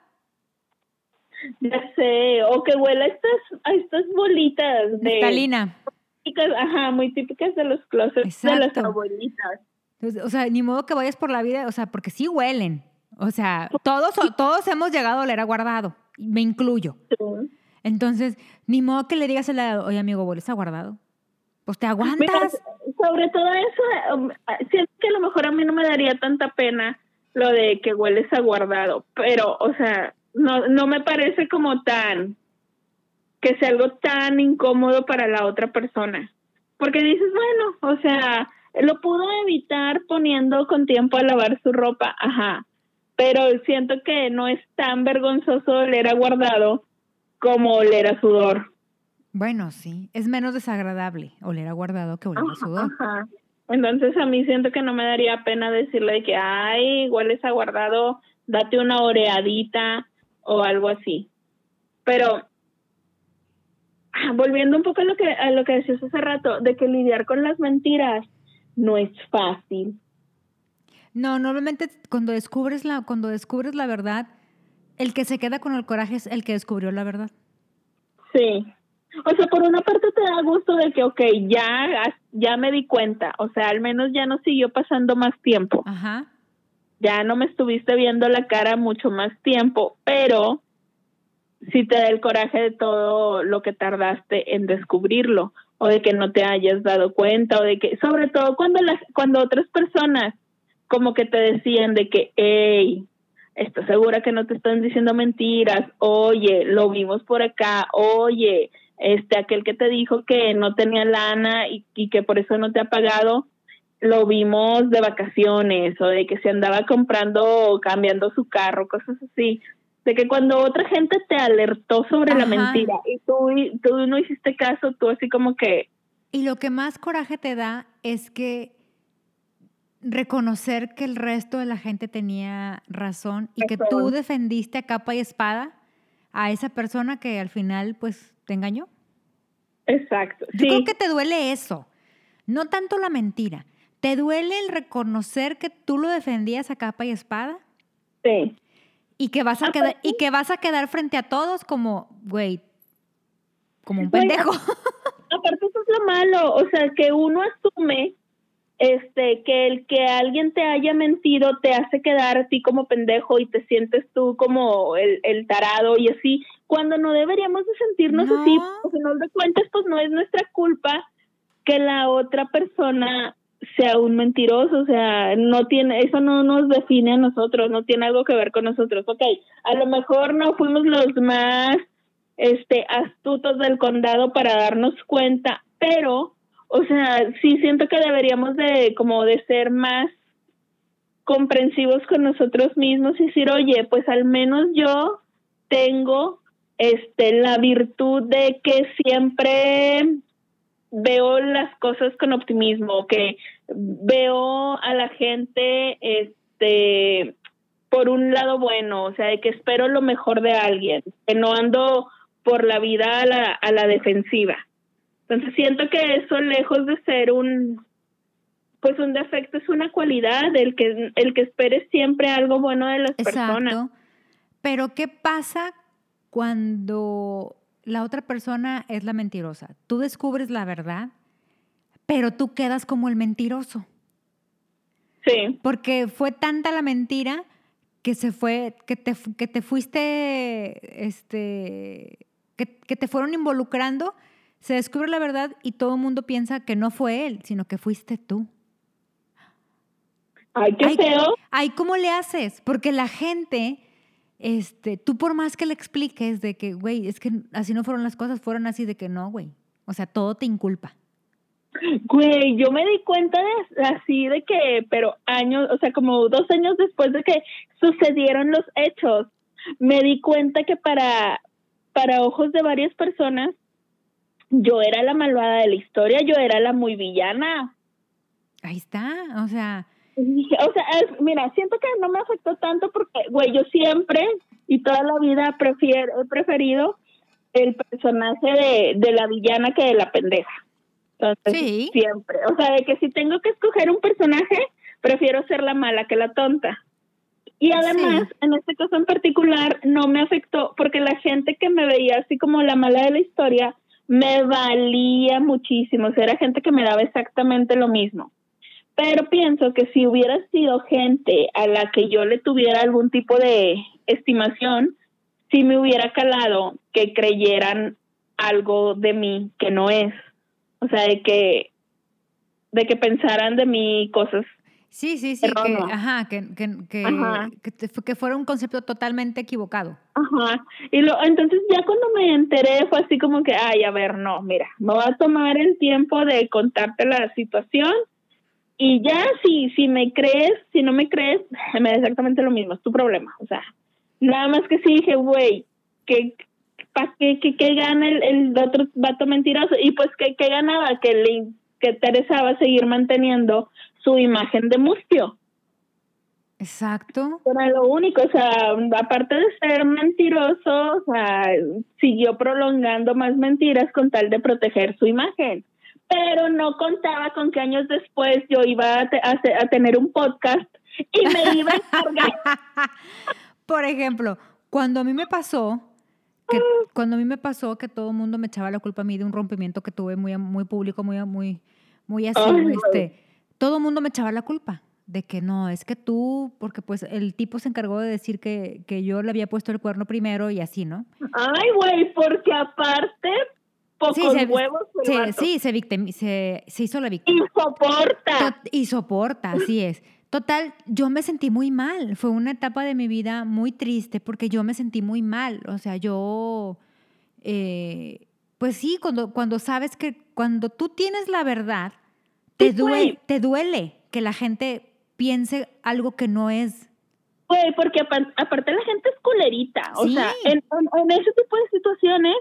Speaker 2: Ya sé, o que huela a estas, a estas bolitas de...
Speaker 1: Estalina.
Speaker 2: típicas, ajá, muy típicas de los closets de las
Speaker 1: Exacto.
Speaker 2: abuelitas.
Speaker 1: Entonces, o sea, ni modo que vayas por la vida, o sea, porque sí huelen. O sea, todos, todos hemos llegado a oler a guardado, me incluyo.
Speaker 2: Sí.
Speaker 1: Entonces, ni modo que le digas a la, oye amigo, ¿hueles a guardado? Pues te
Speaker 2: Mira,
Speaker 1: aguantas.
Speaker 2: sobre todo eso, um, siento que a lo mejor a mí no me daría tanta pena lo de que hueles a guardado, pero, o sea, no, no me parece como tan, que sea algo tan incómodo para la otra persona. Porque dices, bueno, o sea, lo pudo evitar poniendo con tiempo a lavar su ropa, ajá, pero siento que no es tan vergonzoso oler a guardado como oler a sudor.
Speaker 1: Bueno, sí, es menos desagradable oler a guardado que oler a sudor.
Speaker 2: Ajá. Entonces a mí siento que no me daría pena decirle que, ay, hueles a guardado, date una oreadita o algo así. Pero ah, volviendo un poco a lo que a lo que decías hace rato, de que lidiar con las mentiras no es fácil.
Speaker 1: No, normalmente cuando descubres la, cuando descubres la verdad, el que se queda con el coraje es el que descubrió la verdad.
Speaker 2: Sí. O sea, por una parte te da gusto de que, ok, ya, ya me di cuenta. O sea, al menos ya no siguió pasando más tiempo.
Speaker 1: Ajá.
Speaker 2: ya no me estuviste viendo la cara mucho más tiempo, pero sí te da el coraje de todo lo que tardaste en descubrirlo o de que no te hayas dado cuenta o de que sobre todo cuando las cuando otras personas como que te decían de que hey ¿estás segura que no te están diciendo mentiras? Oye, lo vimos por acá, oye, este aquel que te dijo que no tenía lana y, y que por eso no te ha pagado, lo vimos de vacaciones o de que se andaba comprando o cambiando su carro, cosas así. De que cuando otra gente te alertó sobre la mentira y tú, tú no hiciste caso, tú así como que,
Speaker 1: Y lo que más coraje te da es que reconocer que el resto de la gente tenía razón y que tú defendiste a capa y espada a esa persona que al final pues te engañó.
Speaker 2: exacto.
Speaker 1: Yo
Speaker 2: sí,
Speaker 1: creo que te duele eso, no tanto la mentira. ¿Te duele el reconocer que tú lo defendías a capa y espada?
Speaker 2: sí.
Speaker 1: Y que vas a quedar, y que vas a quedar frente a todos como, güey, como un
Speaker 2: Güey,
Speaker 1: pendejo.
Speaker 2: aparte eso es lo malo, o sea, que uno asume este que el que alguien te haya mentido te hace quedar a ti como pendejo y te sientes tú como el, el tarado y así, cuando no deberíamos de sentirnos
Speaker 1: No.
Speaker 2: así, porque no de cuentas pues no es nuestra culpa que la otra persona sea un mentiroso, o sea, no tiene, eso no nos define a nosotros, no tiene algo que ver con nosotros, ok, a lo mejor no fuimos los más este astutos del condado para darnos cuenta, pero o sea, sí siento que deberíamos de como de ser más comprensivos con nosotros mismos y decir, "Oye, pues al menos yo tengo este la virtud de que siempre veo las cosas con optimismo, que veo a la gente este por un lado bueno, o sea, de que espero lo mejor de alguien, que no ando por la vida a la, a la defensiva. Entonces siento que eso lejos de ser un pues un defecto es una cualidad el que el que espere siempre algo bueno de las personas.
Speaker 1: Exacto. Pero ¿qué pasa cuando la otra persona es la mentirosa? Tú descubres la verdad, pero tú quedas como el mentiroso.
Speaker 2: Sí,
Speaker 1: Porque fue tanta la mentira que se fue, que te, que te fuiste, este, que, que te fueron involucrando, se descubre la verdad y todo el mundo piensa que no fue él, sino que fuiste tú.
Speaker 2: ay qué
Speaker 1: Ay,
Speaker 2: feo.
Speaker 1: Ay, ¿cómo le haces? Porque la gente, este, tú por más que le expliques de que, güey, es que así no fueron las cosas, fueron así de que no, güey. O sea, todo te inculpa.
Speaker 2: Güey, yo me di cuenta de así de que, pero años, o sea, como dos años después de que sucedieron los hechos, me di cuenta que para, para ojos de varias personas, yo era la malvada de la historia, yo era la muy villana.
Speaker 1: Ahí está, o sea.
Speaker 2: O sea, mira, siento que no me afectó tanto porque, güey, yo siempre y toda la vida prefiero, he preferido el personaje de, de la villana que de la pendeja. Entonces,
Speaker 1: Sí.
Speaker 2: siempre. O sea, de que si tengo que escoger un personaje, prefiero ser la mala que la tonta. Y además,
Speaker 1: Sí.
Speaker 2: en este caso en particular, no me afectó porque la gente que me veía así como la mala de la historia me valía muchísimo. O sea, era gente que me daba exactamente lo mismo. Pero pienso que si hubiera sido gente a la que yo le tuviera algún tipo de estimación, sí me hubiera calado que creyeran algo de mí que no es. O sea, de que de que pensaran de mí cosas.
Speaker 1: Sí, sí, sí, que, ajá, que, que, que,
Speaker 2: Ajá.
Speaker 1: que que fuera un concepto totalmente equivocado.
Speaker 2: Ajá. Y lo, entonces ya cuando me enteré fue así como que, ay, a ver, no, mira, me voy a tomar el tiempo de contarte la situación y ya si, si me crees, si no me crees, me da exactamente lo mismo, es tu problema. O sea, nada más que sí dije, güey, que ¿para qué, qué, qué gana el, el otro vato mentiroso? Y pues, ¿qué, qué ganaba? Que le que interesaba seguir manteniendo su imagen de mustio.
Speaker 1: Exacto.
Speaker 2: Era lo único, o sea, aparte de ser mentiroso, o sea, siguió prolongando más mentiras con tal de proteger su imagen. Pero no contaba con que años después yo iba a, te- a te- a tener un podcast y me iba a encargar.
Speaker 1: Por ejemplo, cuando a mí me pasó, que cuando a mí me pasó que todo el mundo me echaba la culpa a mí de un rompimiento que tuve muy, muy público, muy, muy, muy así, este, todo el mundo me echaba la culpa de que no, es que tú, porque pues el tipo se encargó de decir que, que yo le había puesto el cuerno primero y así, ¿no?
Speaker 2: Ay, güey, porque aparte, pocos
Speaker 1: se,
Speaker 2: huevos
Speaker 1: se- sí, se, victimi- se, se hizo la víctima.
Speaker 2: Y soporta.
Speaker 1: Tot- y soporta, así es. Total, yo me sentí muy mal. Fue una etapa de mi vida muy triste porque yo me sentí muy mal. O sea, yo, eh, pues sí, cuando, cuando sabes que cuando tú tienes la verdad, te,
Speaker 2: Sí,
Speaker 1: duele, te duele que la gente piense algo que no es.
Speaker 2: Güey, porque apa- aparte la gente es culerita. O
Speaker 1: Sí.
Speaker 2: sea, en, en- en ese tipo de situaciones,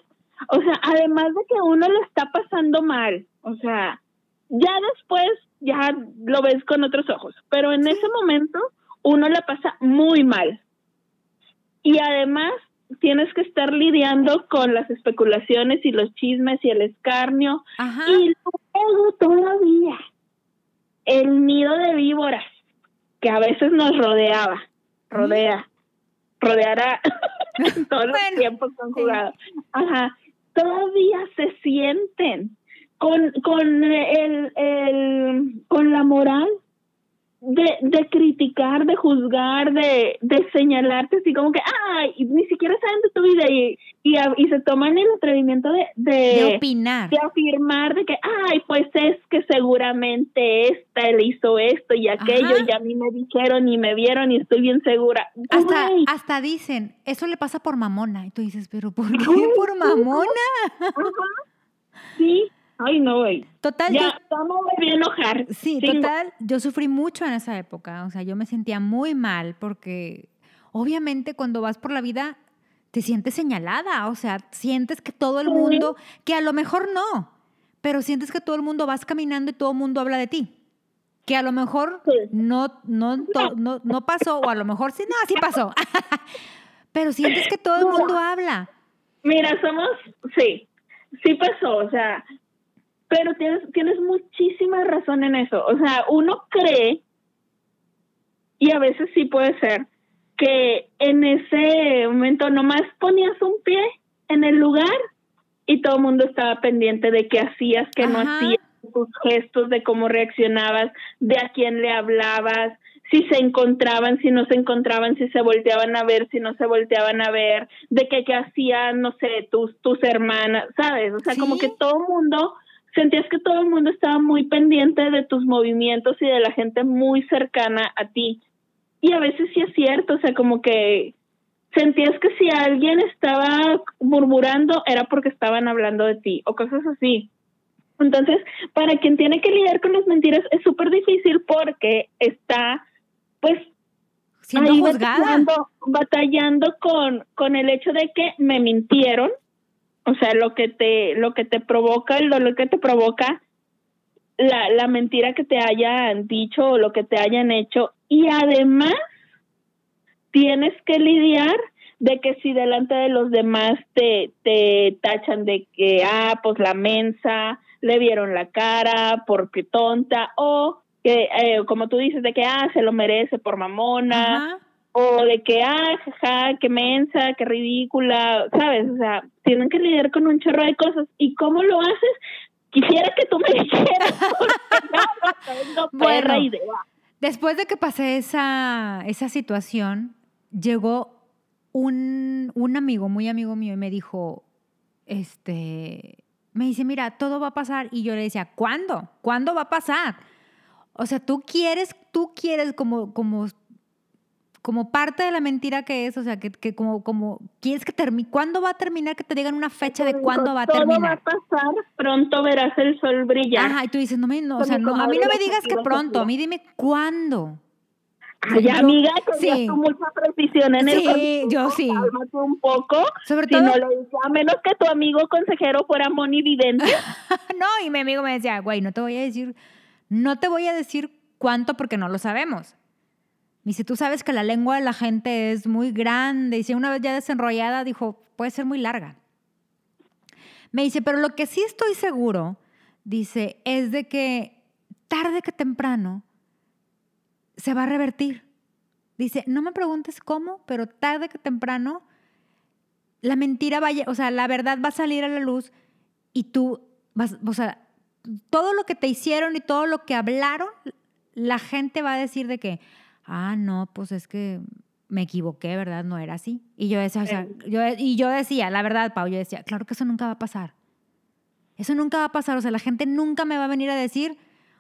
Speaker 2: o sea, además de que uno lo está pasando mal, o sea, ya después ya lo ves con otros ojos, pero en ese momento uno la pasa muy mal. Y además tienes que estar lidiando con las especulaciones y los chismes y el escarnio.
Speaker 1: Ajá.
Speaker 2: y luego todavía. El nido de víboras que a veces nos rodeaba, rodea, rodeará todos los
Speaker 1: Bueno,
Speaker 2: tiempos conjugados. Ajá, todavía se sienten con, con el, el con la moral de, de criticar, de juzgar, de, de señalarte así como que, ay, ni siquiera saben de tu vida y, y, y se toman el atrevimiento de,
Speaker 1: de
Speaker 2: de,
Speaker 1: opinar.
Speaker 2: de afirmar de que, ay, pues es que seguramente esta le hizo esto y aquello
Speaker 1: Ajá.
Speaker 2: y a mí me dijeron y me vieron y estoy bien segura.
Speaker 1: Hasta, hasta dicen, eso le pasa por mamona. Y tú dices, pero ¿por qué por mamona?
Speaker 2: sí, ay no, güey.
Speaker 1: Total, yo-
Speaker 2: Ya, me volví a enojar.
Speaker 1: Sí, total, yo sufrí mucho en esa época, o sea, yo me sentía muy mal porque obviamente cuando vas por la vida te sientes señalada, o sea, sientes que todo el mundo, que a lo mejor no, pero sientes que todo el mundo vas caminando y todo el mundo habla de ti. Que a lo mejor
Speaker 2: Sí.
Speaker 1: no, no, to- no, no pasó, o a lo mejor sí, no, sí pasó. pero sientes que todo el mundo habla.
Speaker 2: Mira, somos, sí, sí pasó, o sea, pero tienes, tienes muchísima razón en eso. O sea, uno cree, y a veces sí puede ser, que en ese momento nomás ponías un pie en el lugar y todo el mundo estaba pendiente de qué hacías, qué no hacías, tus gestos, de cómo reaccionabas, de a quién le hablabas, si se encontraban, si no se encontraban, si se volteaban a ver, si no se volteaban a ver, de qué, qué hacían, no sé, tus, tus hermanas, ¿sabes? O sea, como que todo el mundo, sentías que todo el mundo estaba muy pendiente de tus movimientos y de la gente muy cercana a ti. Y a veces sí es cierto, o sea, como que sentías que si alguien estaba murmurando era porque estaban hablando de ti o cosas así. Entonces, para quien tiene que lidiar con las mentiras es súper difícil porque está, pues,
Speaker 1: Siendo
Speaker 2: ahí
Speaker 1: juzgada.
Speaker 2: batallando, batallando con, con el hecho de que me mintieron, o sea, lo que te, lo que te provoca, el dolor que te provoca, la, la mentira que te hayan dicho o lo que te hayan hecho, y además tienes que lidiar de que si delante de los demás te, te tachan de que, ah, pues la mensa, le vieron la cara porque tonta, o que, eh, como tú dices, de que, ah, se lo merece por mamona. O de que, ah, jaja, qué mensa, qué ridícula, ¿sabes? O sea, tienen que lidiar con un chorro de cosas. ¿Y cómo lo haces? Quisiera que tú me dijeras, porque no tengo perra
Speaker 1: Bueno.
Speaker 2: idea.
Speaker 1: Después de que pasé esa, esa situación, llegó un, un amigo, muy amigo mío, y me dijo, este, me dice, mira, todo va a pasar. Y yo le decía, ¿cuándo? ¿Cuándo va a pasar? O sea, tú quieres, tú quieres como, como, como parte de la mentira que es, o sea, que, que como, como, quieres que termine, ¿cuándo va a terminar? Que te digan una fecha de cuándo va a
Speaker 2: Todo
Speaker 1: terminar.
Speaker 2: va a pasar, pronto verás el sol brillar.
Speaker 1: Ajá, y tú dices, no, me, no, o sea, no, a mí no me digas que pronto, a mí dime cuándo.
Speaker 2: Ay,
Speaker 1: yo-
Speaker 2: amiga, que
Speaker 1: sí.
Speaker 2: mucha precisión en el
Speaker 1: Sí, yo sí.
Speaker 2: Cálmate un poco.
Speaker 1: Sobre
Speaker 2: Si
Speaker 1: todo,
Speaker 2: no le dice, a menos que tu amigo consejero fuera Moni Vidente.
Speaker 1: no, y mi amigo me decía, güey, no te voy a decir, no te voy a decir cuánto porque no lo sabemos. Me dice, tú sabes que la lengua de la gente es muy grande y si una vez ya desenrollada, dijo, puede ser muy larga. Me dice, pero lo que sí estoy seguro, dice, es de que tarde que temprano se va a revertir. Dice, no me preguntes cómo, pero tarde que temprano la mentira vaya, o sea, la verdad va a salir a la luz y tú vas, o sea, todo lo que te hicieron y todo lo que hablaron, la gente va a decir de que, ah, no, pues es que me equivoqué, ¿verdad? No era así. Y yo decía, o sea, yo, y yo decía, la verdad, Pau, yo decía, claro que eso nunca va a pasar. Eso nunca va a pasar, o sea, la gente nunca me va a venir a decir,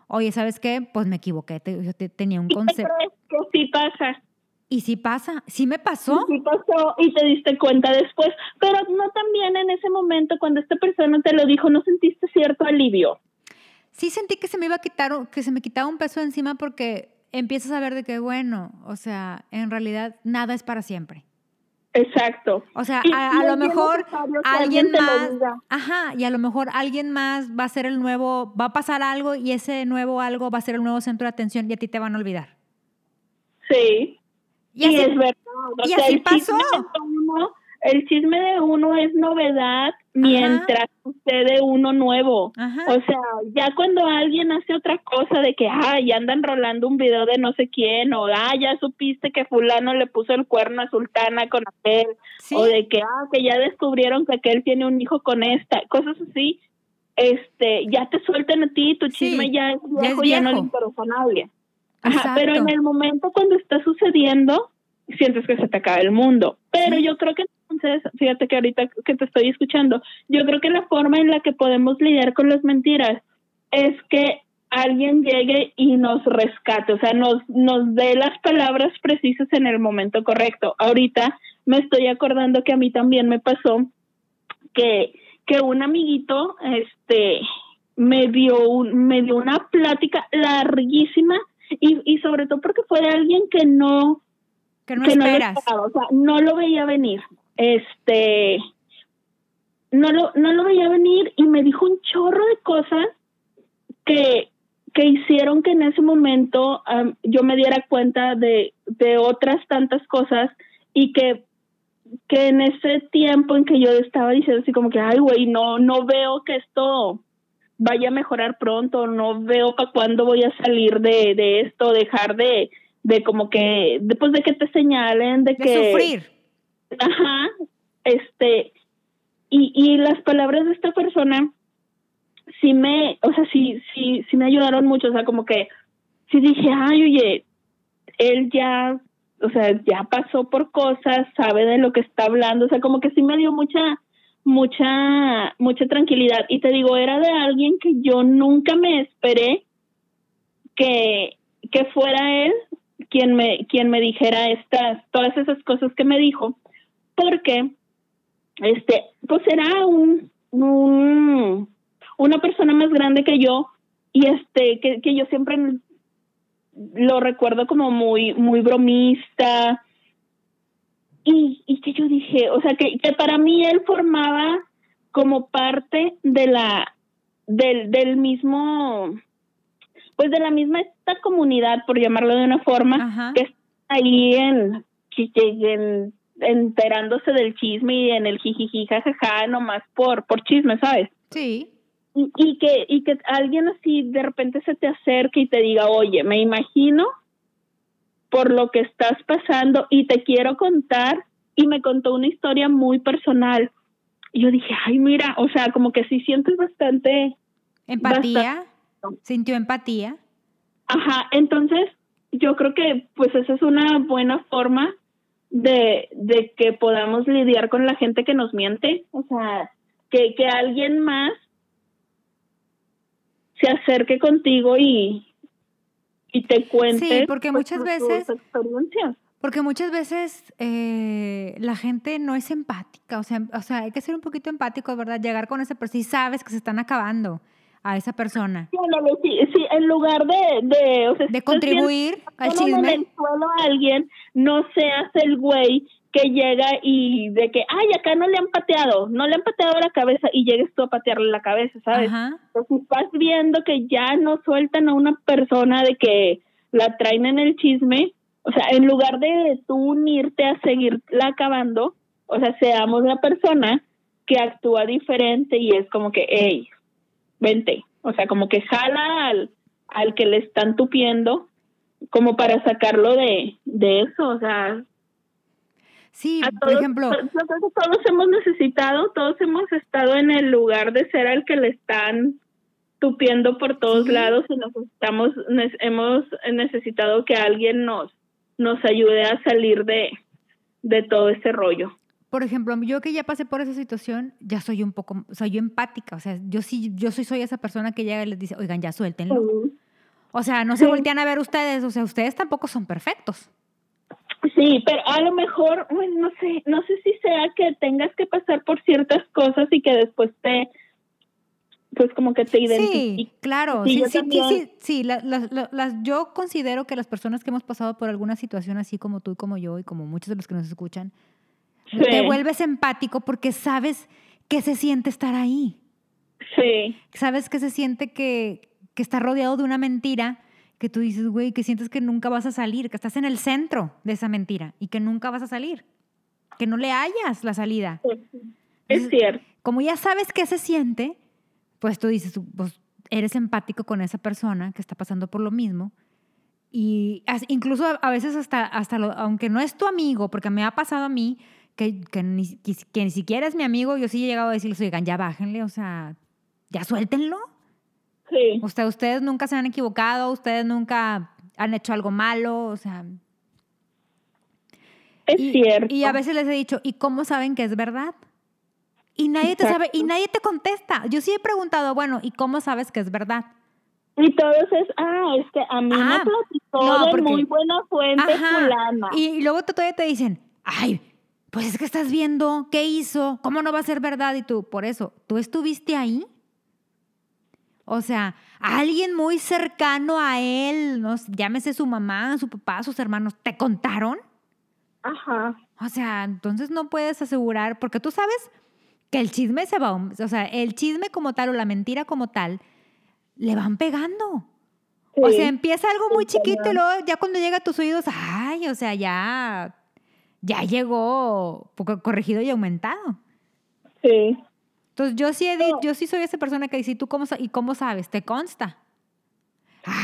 Speaker 1: oye, ¿sabes qué? Pues me equivoqué, te- yo te- tenía un
Speaker 2: ¿Y qué
Speaker 1: concepto.
Speaker 2: que sí pasa?
Speaker 1: Y sí pasa, sí me pasó.
Speaker 2: Sí pasó y te diste cuenta después. Pero no también en ese momento, cuando esta persona te lo dijo, ¿no sentiste cierto alivio?
Speaker 1: sí sentí que se me iba a quitar, que se me quitaba un peso encima porque empiezas a ver de que, bueno, o sea, en realidad nada es para siempre.
Speaker 2: Exacto.
Speaker 1: O sea,
Speaker 2: Y-
Speaker 1: a,
Speaker 2: y
Speaker 1: lo mejor alguien más, ajá, y a lo mejor alguien más va a ser el nuevo, va a pasar algo y ese nuevo algo va a ser el nuevo centro de atención y a ti te van a olvidar.
Speaker 2: Sí.
Speaker 1: Y,
Speaker 2: Y,
Speaker 1: así-
Speaker 2: es verdad. O
Speaker 1: y
Speaker 2: sea,
Speaker 1: así
Speaker 2: el
Speaker 1: pasó.
Speaker 2: uno- el chisme de uno es novedad mientras sucede uno nuevo.
Speaker 1: Ajá.
Speaker 2: O sea, ya cuando alguien hace otra cosa de que, ah, ya andan rolando un video de no sé quién, o ah, ya supiste que fulano le puso el cuerno a Sultana con aquel,
Speaker 1: Sí.
Speaker 2: o de que, ah, que ya descubrieron que aquel tiene un hijo con esta, cosas así, este, ya te sueltan a ti, tu
Speaker 1: Sí,
Speaker 2: chisme ya es
Speaker 1: ya es
Speaker 2: viejo, ya, no le interesa a nadie. Ajá, pero en el momento cuando está sucediendo, sientes que se te acaba el mundo. Pero
Speaker 1: Sí.
Speaker 2: yo creo que entonces, fíjate que ahorita que te estoy escuchando, yo creo que la forma en la que podemos lidiar con las mentiras es que alguien llegue y nos rescate, o sea, nos, nos dé las palabras precisas en el momento correcto. Ahorita me estoy acordando que a mí también me pasó que, que un amiguito este me dio un, me dio una plática larguísima y, y sobre todo porque fue de alguien que no
Speaker 1: que no
Speaker 2: que no lo
Speaker 1: esperas.
Speaker 2: esperaba, o sea, no lo veía venir. Este no lo, no lo veía venir y me dijo un chorro de cosas que, que hicieron que en ese momento am, yo me diera cuenta de, de otras tantas cosas y que, que en ese tiempo en que yo estaba diciendo así como que, ay, güey, no, no veo que esto vaya a mejorar pronto, no veo para cuándo voy a salir de, de esto, dejar de, de como que, después de que te señalen, de,
Speaker 1: De
Speaker 2: que...
Speaker 1: sufrir.
Speaker 2: Ajá, este, y, y las palabras de esta persona sí me, o sea, sí, sí, sí me ayudaron mucho, o sea, como que sí dije, ay, oye, él ya, o sea, ya pasó por cosas, sabe de lo que está hablando, o sea, como que sí me dio mucha, mucha, mucha tranquilidad. Y te digo, era de alguien que yo nunca me esperé que, que fuera él quien me, quien me dijera estas, todas esas cosas que me dijo, porque este, pues era un, un, una persona más grande que yo y este que, que yo siempre lo recuerdo como muy muy bromista. Y, y que yo dije, o sea, que, que para mí él formaba como parte de la del, del mismo pues de la misma esta comunidad por llamarlo de una forma que está ahí en, en enterándose del chisme y en el jijiji jajaja nomás por por chisme sabes
Speaker 1: sí
Speaker 2: y, y que y que alguien así de repente se te acerque y te diga oye me imagino por lo que estás pasando y te quiero contar y me contó una historia muy personal y yo dije, ay, mira, o sea, como que sí sientes bastante...
Speaker 1: Empatía. Sintió empatía.
Speaker 2: Ajá, entonces yo creo que pues esa es una buena forma de, de que podamos lidiar con la gente que nos miente. O sea, que, que alguien más se acerque contigo y, y te cuente.
Speaker 1: Sí, porque
Speaker 2: pues,
Speaker 1: muchas veces
Speaker 2: experiencias.
Speaker 1: Porque muchas veces eh, la gente no es empática, o sea, o sea, hay que ser un poquito empático, ¿verdad? Llegar con esa persona, si sabes que se están acabando a esa persona.
Speaker 2: Sí, en lugar de... De, o sea,
Speaker 1: De
Speaker 2: si
Speaker 1: contribuir al
Speaker 2: en
Speaker 1: chisme.
Speaker 2: el suelo a alguien, no seas el güey que llega y de que, ay, acá no le han pateado, no le han pateado la cabeza y llegues tú a patearle la cabeza, ¿sabes?
Speaker 1: Ajá.
Speaker 2: Entonces, si estás viendo que ya no sueltan a una persona de que la traen en el chisme, o sea, en lugar de tú unirte a seguirla acabando, o sea, seamos la persona que actúa diferente y es como que, hey, vente. O sea, como que jala al, al que le están tupiendo como para sacarlo de, de eso, o sea,
Speaker 1: Sí, por ejemplo,
Speaker 2: to- todos, todos hemos necesitado, todos hemos estado en el lugar de ser al que le están tupiendo por todos lados y necesitamos, ne- hemos necesitado que alguien nos, nos ayude a salir de, de todo ese rollo.
Speaker 1: Por ejemplo, yo que ya pasé por esa situación, ya soy un poco, soy empática, o sea, yo sí, yo soy, soy esa persona que llega y les dice, oigan, ya suéltenlo. O sea, no se
Speaker 2: Sí.
Speaker 1: voltean a ver ustedes, o sea, ustedes tampoco son perfectos.
Speaker 2: Sí, pero a lo mejor, bueno, no sé, no sé si sea que tengas que pasar por ciertas cosas y que después te, pues como que te
Speaker 1: Sí,
Speaker 2: identifiques.
Speaker 1: claro.
Speaker 2: Sí,
Speaker 1: Sí,
Speaker 2: yo
Speaker 1: sí, sí, sí, sí, la- la- la- las- yo considero que las personas que hemos pasado por alguna situación así como tú y como yo y como muchos de los que nos escuchan, te
Speaker 2: Sí.
Speaker 1: vuelves empático porque sabes qué se siente estar ahí.
Speaker 2: Sí,
Speaker 1: Sabes qué se siente que, que estás rodeado de una mentira que tú dices, güey, que sientes que nunca vas a salir, que estás en el centro de esa mentira y que nunca vas a salir, que no le hayas la salida.
Speaker 2: es
Speaker 1: Entonces,
Speaker 2: cierto.
Speaker 1: como ya sabes qué se siente, pues tú dices, pues eres empático con esa persona que está pasando por lo mismo. Y incluso a, a veces hasta, hasta lo- aunque no es tu amigo, porque me ha pasado a mí que, que, ni, que, que ni siquiera es mi amigo, yo sí he llegado a decirles, oigan, ya bájenle, o sea, ya suéltenlo.
Speaker 2: Sí.
Speaker 1: O sea, ustedes nunca se han equivocado, ustedes nunca han hecho algo malo, o sea...
Speaker 2: Es
Speaker 1: y,
Speaker 2: cierto.
Speaker 1: Y a veces les he dicho, ¿y cómo saben que es verdad? Y nadie te sabe, y nadie te contesta. Yo sí he preguntado, bueno, ¿y cómo sabes que es verdad?
Speaker 2: Y todos es, ah, es que a mí
Speaker 1: Ah,
Speaker 2: me platicó
Speaker 1: no,
Speaker 2: de muy buena fuente
Speaker 1: Ajá.
Speaker 2: fulana.
Speaker 1: Y, y luego todavía te dicen, ay, pues es que estás viendo, ¿qué hizo? ¿Cómo no va a ser verdad? Y tú, por eso, ¿tú estuviste ahí? O sea, alguien muy cercano a él, no llámese su mamá, su papá, sus hermanos, ¿te contaron?
Speaker 2: Ajá.
Speaker 1: O sea, entonces no puedes asegurar, porque tú sabes que el chisme se va, o sea, el chisme como tal o la mentira como tal, le van pegando. O sea, empieza algo muy
Speaker 2: Sí,
Speaker 1: chiquito y luego ya cuando llega a tus oídos, ay, o sea, ya, ya llegó poco corregido y aumentado.
Speaker 2: Sí.
Speaker 1: Entonces yo sí,
Speaker 2: No.
Speaker 1: yo sí soy esa persona que dice, ¿y tú cómo, y cómo sabes? ¿Te consta?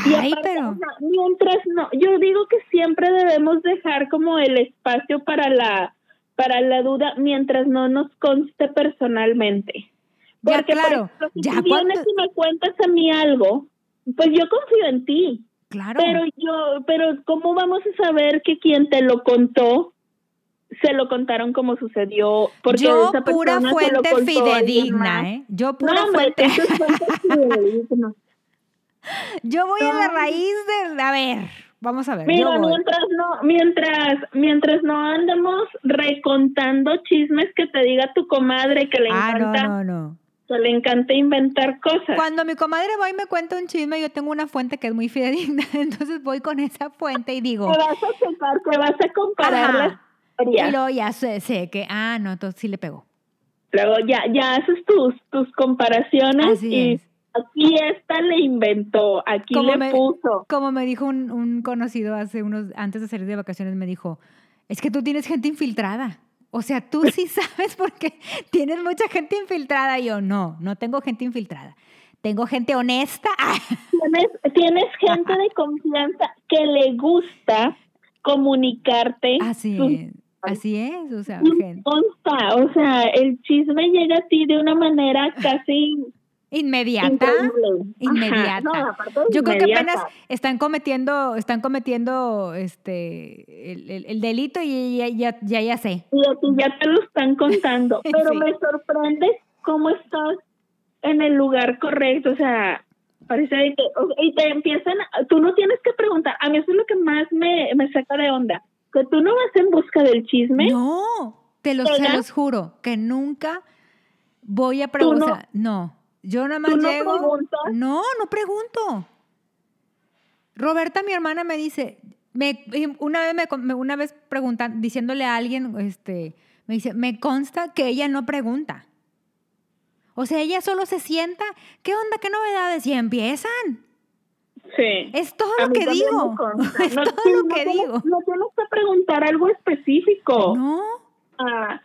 Speaker 2: Y
Speaker 1: Ay,
Speaker 2: aparte,
Speaker 1: pero...
Speaker 2: mientras no, yo digo que siempre debemos dejar como el espacio para la para la duda mientras no nos conste personalmente.
Speaker 1: Ya,
Speaker 2: Porque, por
Speaker 1: claro,
Speaker 2: ejemplo, si
Speaker 1: ya
Speaker 2: tú vienes
Speaker 1: cuando-
Speaker 2: y me cuentas a mí algo, pues yo confío en ti.
Speaker 1: Claro.
Speaker 2: Pero yo, pero ¿cómo vamos a saber que quien te lo contó se lo contaron como sucedió? Porque
Speaker 1: yo
Speaker 2: esa
Speaker 1: pura
Speaker 2: persona se lo
Speaker 1: fuente fidedigna, ¿eh? Yo pura
Speaker 2: No, hombre,
Speaker 1: fuente...
Speaker 2: es fidedigna.
Speaker 1: Yo voy a la raíz de... A ver, vamos a ver.
Speaker 2: Mira, mientras no, mientras, mientras no andemos recontando chismes que te diga tu comadre que le
Speaker 1: Ah,
Speaker 2: encanta
Speaker 1: no, no.
Speaker 2: Que le encanta inventar cosas.
Speaker 1: Cuando mi comadre va y me cuenta un chisme, yo tengo una fuente que es muy fidedigna, entonces voy con esa fuente y digo...
Speaker 2: Te vas a checar, te vas a comparar
Speaker 1: Ajá.
Speaker 2: las historias.
Speaker 1: Y luego ya sé, sé que, ah, no, entonces sí le pegó.
Speaker 2: Luego ya, ya haces tus, tus comparaciones
Speaker 1: Así
Speaker 2: y
Speaker 1: es.
Speaker 2: aquí esta le inventó, aquí
Speaker 1: Como
Speaker 2: le
Speaker 1: me-
Speaker 2: puso.
Speaker 1: Como me dijo un, un conocido hace unos, antes de salir de vacaciones, me dijo, es que tú tienes gente infiltrada. O sea, tú sí sabes porque tienes mucha gente infiltrada. Y yo, no, no tengo gente infiltrada. Tengo gente honesta.
Speaker 2: Tienes, tienes gente de confianza que le gusta comunicarte.
Speaker 1: Así
Speaker 2: sus-
Speaker 1: es, así es. O sea, gente
Speaker 2: consta, o sea, el chisme llega a ti de una manera casi
Speaker 1: inmediata.
Speaker 2: increíble.
Speaker 1: Inmediata.
Speaker 2: Ajá, no,
Speaker 1: Yo creo que apenas están cometiendo, están cometiendo este el, el- el delito y ya, ya, ya, ya sé.
Speaker 2: Y a ti ya te lo están contando. Pero
Speaker 1: Sí.
Speaker 2: me sorprende cómo estás en el lugar correcto. O sea, parece que. Y te empiezan. Tú no tienes que preguntar. A mí eso es lo que más me, me saca de onda. Que tú no vas en busca del chisme.
Speaker 1: No, te los, se los juro, que nunca voy a preguntar.
Speaker 2: no-
Speaker 1: yo nada más
Speaker 2: ¿Tú no
Speaker 1: llego.
Speaker 2: preguntas?
Speaker 1: No, no pregunto. Roberta, mi hermana, me dice, me, una vez me- una vez preguntan, diciéndole a alguien, este, me dice, me consta que ella no pregunta. O sea, ella solo se sienta, ¿qué onda, qué novedades? Y empiezan.
Speaker 2: Sí.
Speaker 1: Es todo lo que digo. Es
Speaker 2: No-
Speaker 1: todo
Speaker 2: sí,
Speaker 1: lo
Speaker 2: no
Speaker 1: que
Speaker 2: tienes-
Speaker 1: digo.
Speaker 2: No tienes que preguntar algo específico.
Speaker 1: No.
Speaker 2: Ah,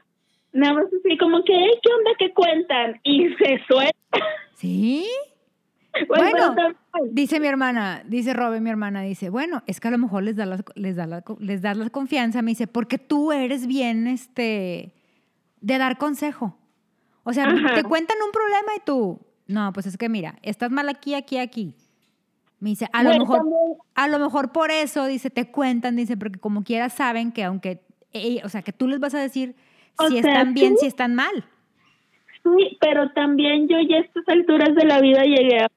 Speaker 2: nada más así como que, "Ey, ¿qué onda que cuentan? Y se suelta.
Speaker 1: ¿Sí?
Speaker 2: Bueno,
Speaker 1: Dice mi hermana, dice Robe, mi hermana, dice, bueno, es que a lo mejor les da la, les da la, les das la confianza, me dice, porque tú eres bien, este, de dar consejo. O sea,
Speaker 2: Ajá.
Speaker 1: te cuentan un problema y tú, no, pues es que mira, estás mal aquí, aquí, aquí. Me dice, a lo mejor,
Speaker 2: también-
Speaker 1: a lo mejor por eso, dice, te cuentan, dice, porque como quiera saben que aunque, eh, o sea, que tú les vas a decir
Speaker 2: O
Speaker 1: si
Speaker 2: sea,
Speaker 1: están bien, si están mal.
Speaker 2: Sí, pero también yo ya a estas alturas de la vida llegué a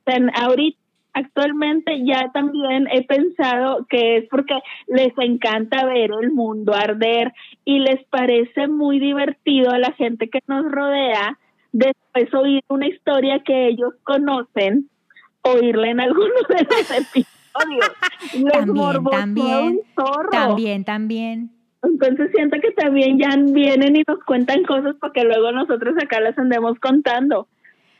Speaker 2: ahorita actualmente ya también he pensado que es porque les encanta ver el mundo arder y les parece muy divertido a la gente que nos rodea después oír una historia que ellos conocen, oírla en alguno de los episodios. Les
Speaker 1: También, también. También, también.
Speaker 2: Entonces siento que también ya vienen y nos cuentan cosas para que luego nosotros acá las andemos contando.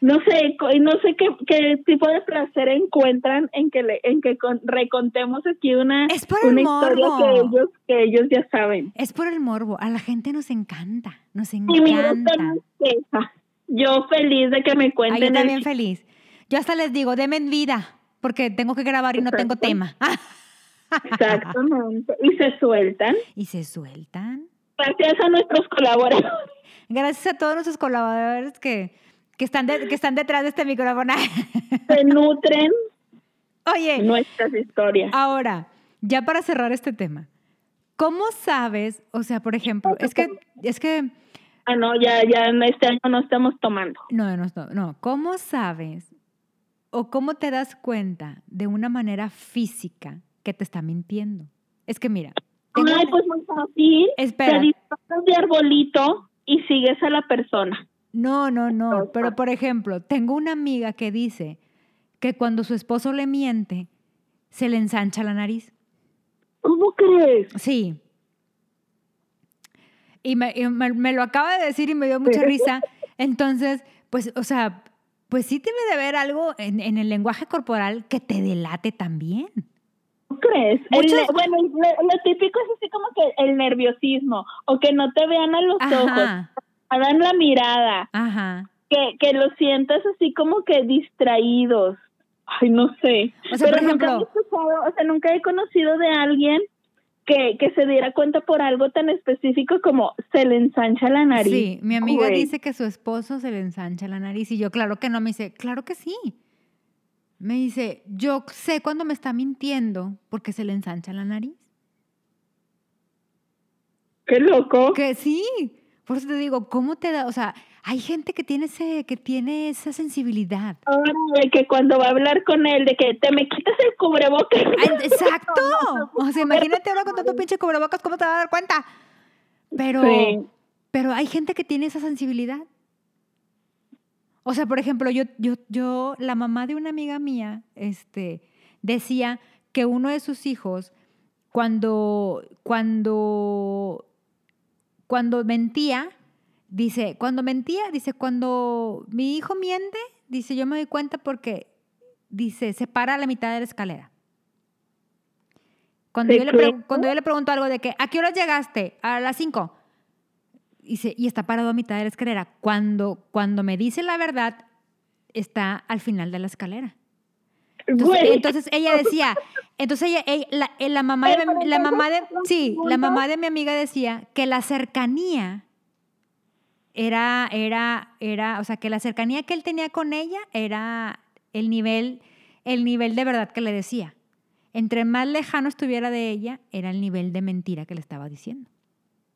Speaker 2: No sé, y no sé qué, qué tipo de placer encuentran en que le, en que con- recontemos aquí una,
Speaker 1: Es por
Speaker 2: una
Speaker 1: el
Speaker 2: historia
Speaker 1: morbo.
Speaker 2: que ellos que ellos ya saben.
Speaker 1: Es por el morbo. A la gente nos encanta. Nos
Speaker 2: Y
Speaker 1: encanta.
Speaker 2: no es queja. Yo feliz de que me
Speaker 1: Ay,
Speaker 2: cuenten.
Speaker 1: yo
Speaker 2: el
Speaker 1: también feliz. Yo hasta les digo, denme en vida, porque tengo que grabar y no tengo tema.
Speaker 2: Exactamente. Y se sueltan.
Speaker 1: y se sueltan.
Speaker 2: Gracias a nuestros colaboradores.
Speaker 1: Gracias a todos nuestros colaboradores que, que, están, de- que están detrás de este micrófono.
Speaker 2: Se nutren
Speaker 1: Oye,
Speaker 2: nuestras historias.
Speaker 1: ahora, ya para cerrar este tema, ¿cómo sabes? O sea, por ejemplo, es que, es que,
Speaker 2: Ah, no, ya, ya en este año no estamos tomando.
Speaker 1: no, no, no, ¿cómo sabes o cómo te das cuenta de una manera física que te está mintiendo? Es que mira, tengo
Speaker 2: Ay, pues muy fácil.
Speaker 1: Espera.
Speaker 2: Te disfrazas de arbolito y sigues a la persona.
Speaker 1: No, no, no. Pero por ejemplo, tengo una amiga que dice que cuando su esposo le miente, se le ensancha la nariz.
Speaker 2: ¿Cómo crees?
Speaker 1: Sí. Y me, y me- me lo acaba de decir y me dio mucha risa. Entonces, pues, o sea, pues sí tiene de ver algo en, en el lenguaje corporal que te delate también.
Speaker 2: ¿Cómo crees? El bueno, lo, lo típico es así como que el nerviosismo o que no te vean a los ojos,
Speaker 1: Ajá,
Speaker 2: hagan la mirada,
Speaker 1: ajá.
Speaker 2: que, que los sientas así como que distraídos. Ay, no sé.
Speaker 1: O sea,
Speaker 2: Pero
Speaker 1: por
Speaker 2: nunca he
Speaker 1: ejemplo-
Speaker 2: escuchado, o sea, nunca he conocido de alguien que, que se diera cuenta por algo tan específico como se le ensancha la nariz.
Speaker 1: Sí, mi amiga
Speaker 2: Güey.
Speaker 1: dice que su esposo se le ensancha la nariz y yo, claro que no, me dice, claro que sí. Me dice, yo sé cuando me está mintiendo porque se le ensancha la nariz.
Speaker 2: Qué loco.
Speaker 1: Que sí, por eso te digo, ¿cómo te da? O sea, hay gente que tiene, ese, que tiene esa sensibilidad.
Speaker 2: Ahora de que cuando va a hablar con él, de que te me quitas el cubrebocas.
Speaker 1: Ay, Exacto. O sea, imagínate ahora con tanto pinche cubrebocas, ¿cómo te vas a dar cuenta? Pero,
Speaker 2: Sí.
Speaker 1: pero hay gente que tiene esa sensibilidad. O sea, por ejemplo, yo, yo, yo, la mamá de una amiga mía, este, decía que uno de sus hijos, cuando, cuando, cuando mentía, dice, cuando mentía, dice, cuando mi hijo miente, dice, yo me doy cuenta porque, dice, se para a la mitad de la escalera. Cuando, yo le, cuando yo le pregunto algo de que, ¿a qué horas llegaste? A las 5. Dice, y está parado a mitad de la escalera. Cuando, cuando me dice la verdad, está al final de la escalera. Entonces, entonces ella decía, entonces ella, ella- la, eh, la mamá de, la mamá de, sí, la mamá de mi amiga decía que la cercanía era, era, era, o sea, que la cercanía que él tenía con ella era el nivel, el nivel de verdad que le decía. Entre más lejano estuviera de ella, era el nivel de mentira que le estaba diciendo.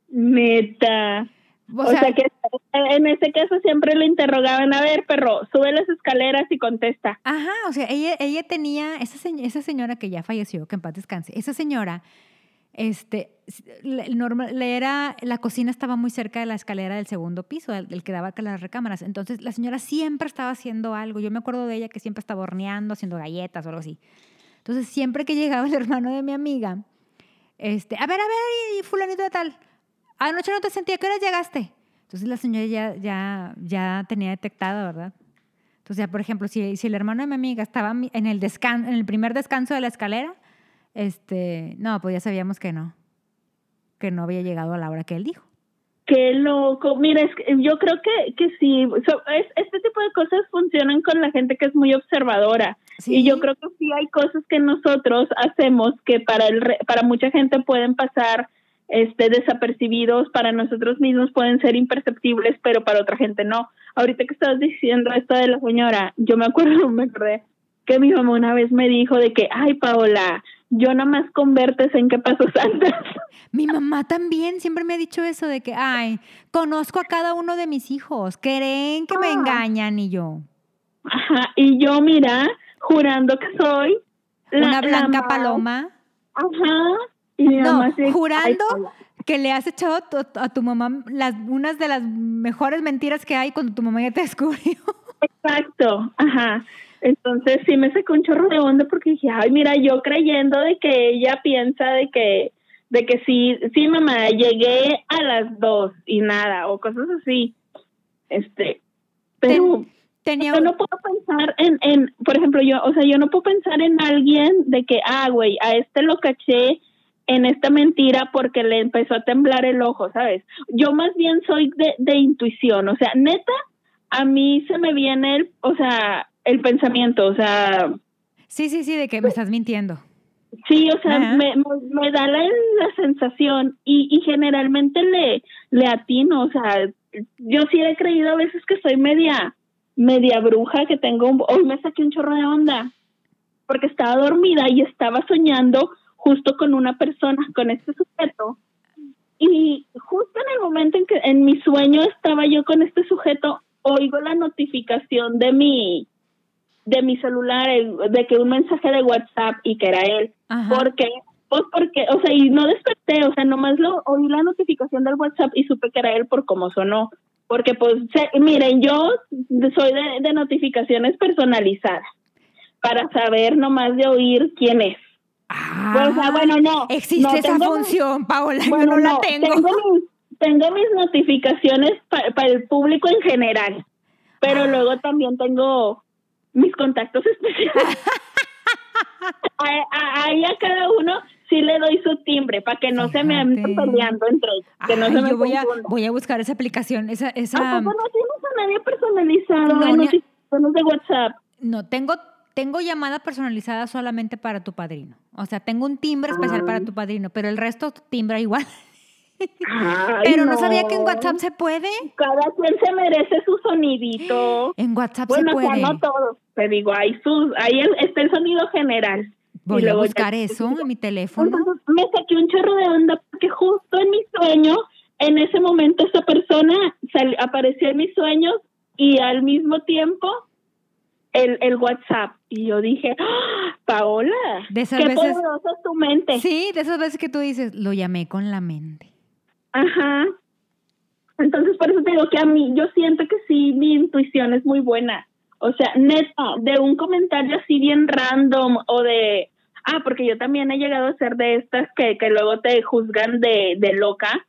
Speaker 2: Neta.
Speaker 1: O,
Speaker 2: O,
Speaker 1: sea,
Speaker 2: sea, que en este caso siempre le interrogaban, a ver, perro, sube las escaleras y contesta.
Speaker 1: Ajá, o sea, ella, ella tenía, esa, se- esa señora que ya falleció, que en paz descanse, esa señora, este, le- normal, le era, la cocina estaba muy cerca de la escalera del segundo piso, del, del que daba a las recámaras. Entonces, la señora siempre estaba haciendo algo. Yo me acuerdo de ella que siempre estaba horneando, haciendo galletas o algo así. Entonces, siempre que llegaba el hermano de mi amiga, este, a ver, a ver, y fulanito de tal, anoche no te sentía, ¿qué horas llegaste? Entonces, la señora ya, ya, ya tenía detectado, ¿verdad? Entonces, ya, por ejemplo, si, si el hermano de mi amiga estaba en el, descan en el primer descanso de la escalera, este, no, pues ya sabíamos que no, que no había llegado a la hora que él dijo.
Speaker 2: Qué loco. Mira, es que yo creo que, que sí, so- es- este tipo de cosas funcionan con la gente que es muy observadora.
Speaker 1: Sí.
Speaker 2: Y yo creo que sí hay cosas que nosotros hacemos que para, el para mucha gente pueden pasar este, desapercibidos, para nosotros mismos pueden ser imperceptibles, pero para otra gente no. Ahorita que estabas diciendo esto de la señora, yo me acuerdo, me acordé que mi mamá una vez me dijo de que, ay, Paola, yo nada más convertes en qué pasos andas.
Speaker 1: Mi mamá también siempre me ha dicho eso de que, ay, conozco a cada uno de mis hijos, creen que me
Speaker 2: Ah.
Speaker 1: engañan y yo.
Speaker 2: Ajá, y yo, mira, jurando que soy la-
Speaker 1: Una
Speaker 2: la
Speaker 1: blanca paloma.
Speaker 2: Ajá. Y mi
Speaker 1: No,
Speaker 2: mamá "Ay,
Speaker 1: jurando
Speaker 2: Paola".
Speaker 1: que le has echado a tu, mamá las, unas de las mejores mentiras que hay cuando tu mamá ya te descubrió.
Speaker 2: Exacto, ajá. Entonces sí me sacó un chorro de onda porque dije, ay, mira, yo creyendo de que ella piensa de que, de que sí, sí, mamá, llegué a las dos y nada, o cosas así. Este, pero
Speaker 1: Tenía
Speaker 2: yo no puedo pensar en, en, por ejemplo, yo, o sea, yo no puedo pensar en alguien de que, ah, güey, a este lo caché en esta mentira porque le empezó a temblar el ojo, ¿sabes? Yo más bien soy de, de intuición, o sea, neta, a mí se me viene el, o sea, el pensamiento, o sea,
Speaker 1: Sí, sí, sí, de que me estás mintiendo.
Speaker 2: sí, o sea, me, me, me da la, la sensación y, y generalmente le, le atino, o sea, yo sí he creído a veces que soy media, media bruja, que tengo, un, hoy me saqué un chorro de onda, porque estaba dormida y estaba soñando justo con una persona, con este sujeto, y justo en el momento en que en mi sueño estaba yo con este sujeto, oigo la notificación de mi de mi celular el- de que un mensaje de WhatsApp y que era él.
Speaker 1: Ajá.
Speaker 2: ¿Por qué? Pues porque, o sea, y no desperté, o sea, nomás lo oí la notificación del WhatsApp y supe que era él por cómo sonó. Porque, pues, se- miren, yo soy de, de notificaciones personalizadas para saber nomás de oír quién es.
Speaker 1: Ah,
Speaker 2: o sea, bueno, no.
Speaker 1: Existe
Speaker 2: no,
Speaker 1: esa
Speaker 2: tengo-
Speaker 1: función, Paola, yo
Speaker 2: bueno,
Speaker 1: no, la tengo.
Speaker 2: mis, tengo mis notificaciones pa- para el público en general, pero
Speaker 1: Ah.
Speaker 2: luego también tengo mis contactos especiales. a, a- ahí a cada uno sí le doy su timbre para que no se me anden
Speaker 1: Fíjate.
Speaker 2: peleando entre ellos, que no
Speaker 1: Ay,
Speaker 2: se me
Speaker 1: yo voy a, voy a buscar esa aplicación, esa,
Speaker 2: ¿A
Speaker 1: esa,
Speaker 2: poco no tienes a nadie personalizado
Speaker 1: No,
Speaker 2: en
Speaker 1: a-
Speaker 2: notificaciones de WhatsApp?
Speaker 1: no, tengo, tengo llamada personalizada solamente para tu padrino. O sea, tengo un timbre especial para tu padrino, pero el resto timbra igual.
Speaker 2: Ay,
Speaker 1: pero no. sabía que en WhatsApp se puede.
Speaker 2: Cada quien se merece su sonidito.
Speaker 1: En WhatsApp
Speaker 2: Bueno,
Speaker 1: se
Speaker 2: sea,
Speaker 1: puede.
Speaker 2: no todos, te digo, ahí, sus, ahí está el sonido general.
Speaker 1: Voy a
Speaker 2: ya-
Speaker 1: buscar eso en mi teléfono.
Speaker 2: Me saqué un chorro de onda porque justo en mi sueño, en ese momento esa persona sal- apareció en mis sueños y al mismo tiempo el, el WhatsApp. Y yo dije, ¡Ah, Paola,
Speaker 1: De esas
Speaker 2: qué
Speaker 1: veces-
Speaker 2: poderosa es tu mente.
Speaker 1: Sí, de esas veces que tú dices, lo llamé con la mente.
Speaker 2: Ajá. Entonces, por eso te digo que a mí, yo siento que sí, mi intuición es muy buena. O sea, neta, de un comentario así bien random o de, ah, porque yo también he llegado a ser de estas que, que luego te juzgan de, de loca,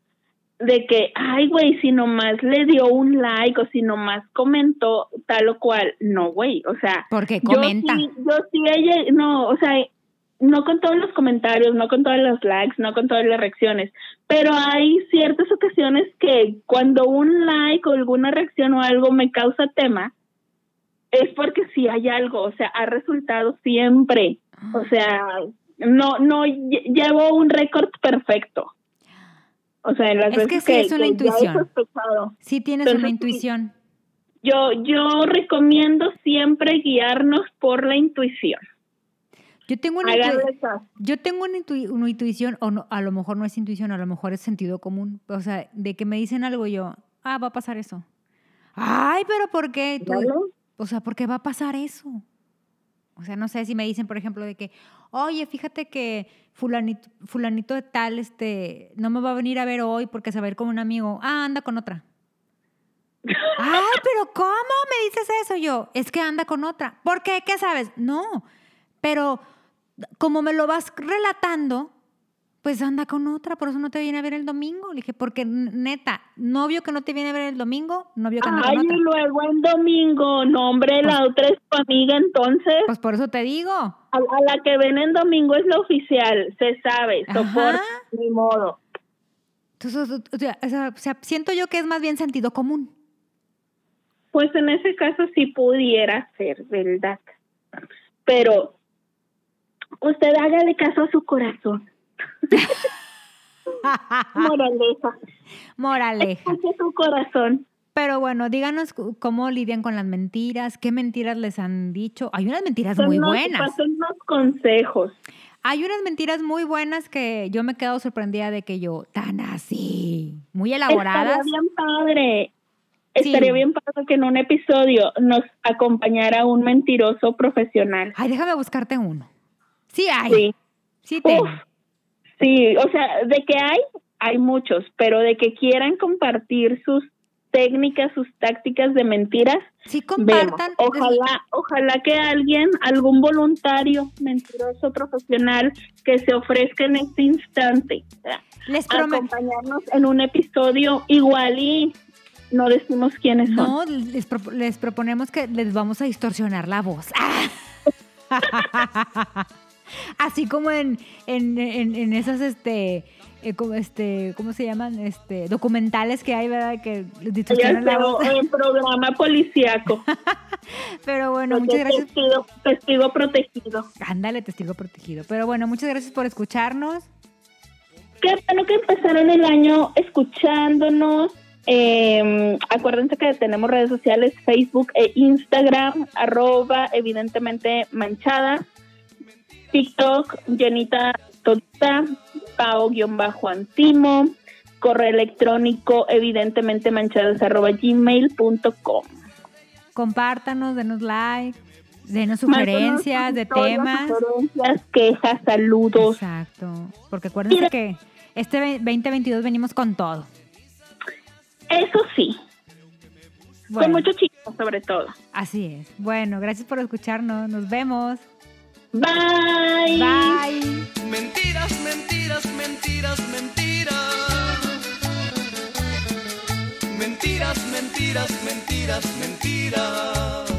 Speaker 2: de que, ay, güey, si nomás le dio un like o si nomás comentó tal o cual. No, güey, o sea.
Speaker 1: Porque comenta.
Speaker 2: Yo sí, yo sí, ella, no, o sea, no con todos los comentarios, no con todos los likes, no con todas las reacciones, pero hay ciertas ocasiones que cuando un like o alguna reacción o algo me causa tema, es porque sí hay algo, o sea, ha resultado siempre. O sea, no, no lle- llevo un récord perfecto. O sea, en las
Speaker 1: Es que
Speaker 2: veces
Speaker 1: sí, es una intuición. Sí tienes
Speaker 2: Entonces,
Speaker 1: una intuición.
Speaker 2: Yo, yo recomiendo siempre guiarnos por la intuición.
Speaker 1: Yo tengo una,
Speaker 2: caso.
Speaker 1: yo tengo una, intui- una intuición, o no, a lo mejor no es intuición, a lo mejor es sentido común. O sea, de que me dicen algo yo, ah, va a pasar eso. Ay, pero ¿por qué? Tú-
Speaker 2: ¿Vale?
Speaker 1: o sea, ¿por qué va a pasar eso? O sea, no sé si me dicen, por ejemplo, de que, oye, fíjate que fulanito, fulanito de tal, este, no me va a venir a ver hoy porque se va a ir con un amigo. Ah, anda con otra. Ay, pero ¿cómo me dices eso? Yo, es que anda con otra. ¿Por qué? ¿Qué sabes? No, pero como me lo vas relatando, pues anda con otra, por eso no te viene a ver el domingo. Le dije, porque neta, novio que no te viene a ver el domingo, novio que anda
Speaker 2: Ay,
Speaker 1: con
Speaker 2: y
Speaker 1: otra.
Speaker 2: luego en domingo, no, hombre, la otra es tu amiga, entonces.
Speaker 1: Pues por eso te digo.
Speaker 2: A, a la que ven en domingo es la oficial, se sabe, soporta, ni modo.
Speaker 1: Entonces, o sea, o sea, siento yo que es más bien sentido común.
Speaker 2: Pues en ese caso sí pudiera ser, ¿verdad? Pero usted hágale caso a su corazón. Moraleja.
Speaker 1: Moraleja.
Speaker 2: Escuche su corazón.
Speaker 1: Pero bueno, díganos cómo lidian con las mentiras, qué mentiras les han dicho. Hay unas mentiras
Speaker 2: Son
Speaker 1: muy
Speaker 2: unos-
Speaker 1: buenas.
Speaker 2: pasen unos consejos.
Speaker 1: Hay unas mentiras muy buenas que yo me he quedado sorprendida de que yo, tan así, muy elaboradas.
Speaker 2: Estaría bien padre.
Speaker 1: Sí.
Speaker 2: Estaría bien padre que en un episodio nos acompañara un mentiroso profesional.
Speaker 1: Ay, déjame buscarte uno. Sí hay, sí,
Speaker 2: Sí.
Speaker 1: tengo.
Speaker 2: Uf, sí, o sea, de que hay, hay muchos, pero de que quieran compartir sus técnicas, sus tácticas de mentiras,
Speaker 1: Sí
Speaker 2: vemos.
Speaker 1: compartan.
Speaker 2: Ojalá, ojalá que alguien, algún voluntario, mentiroso profesional, que se ofrezca en este instante
Speaker 1: Les
Speaker 2: a acompañarnos en un episodio igual y no decimos quiénes son.
Speaker 1: No, les, pro- les proponemos que les vamos a distorsionar la voz. Así como en, en, en, en esas, este, eh, como este, ¿cómo se llaman? Este, documentales que hay, ¿verdad? Que distorsionan la voz.
Speaker 2: en programa policíaco.
Speaker 1: Pero bueno, muchas gracias.
Speaker 2: Testigo, testigo protegido.
Speaker 1: Ándale, testigo protegido. Pero bueno, muchas gracias por escucharnos.
Speaker 2: Qué bueno que empezaron el año escuchándonos. Eh, acuérdense que tenemos redes sociales, Facebook e Instagram, arroba evidentemente manchada, TikTok, Jenita Tota, Pao-Antimo, correo electrónico evidentemente manchadas arroba gmail.com.
Speaker 1: Compártanos, denos like, denos sugerencias de temas.
Speaker 2: Sugerencias, quejas, saludos.
Speaker 1: Exacto. Porque acuérdense que este ve- 2022 venimos con todo.
Speaker 2: Eso sí,
Speaker 1: Bueno,
Speaker 2: con mucho chico sobre todo.
Speaker 1: así es. Bueno, gracias por escucharnos. Nos vemos.
Speaker 2: Bye.
Speaker 1: Bye.
Speaker 3: Mentiras, mentiras, mentiras, mentiras. Mentiras, mentiras, mentiras, mentiras.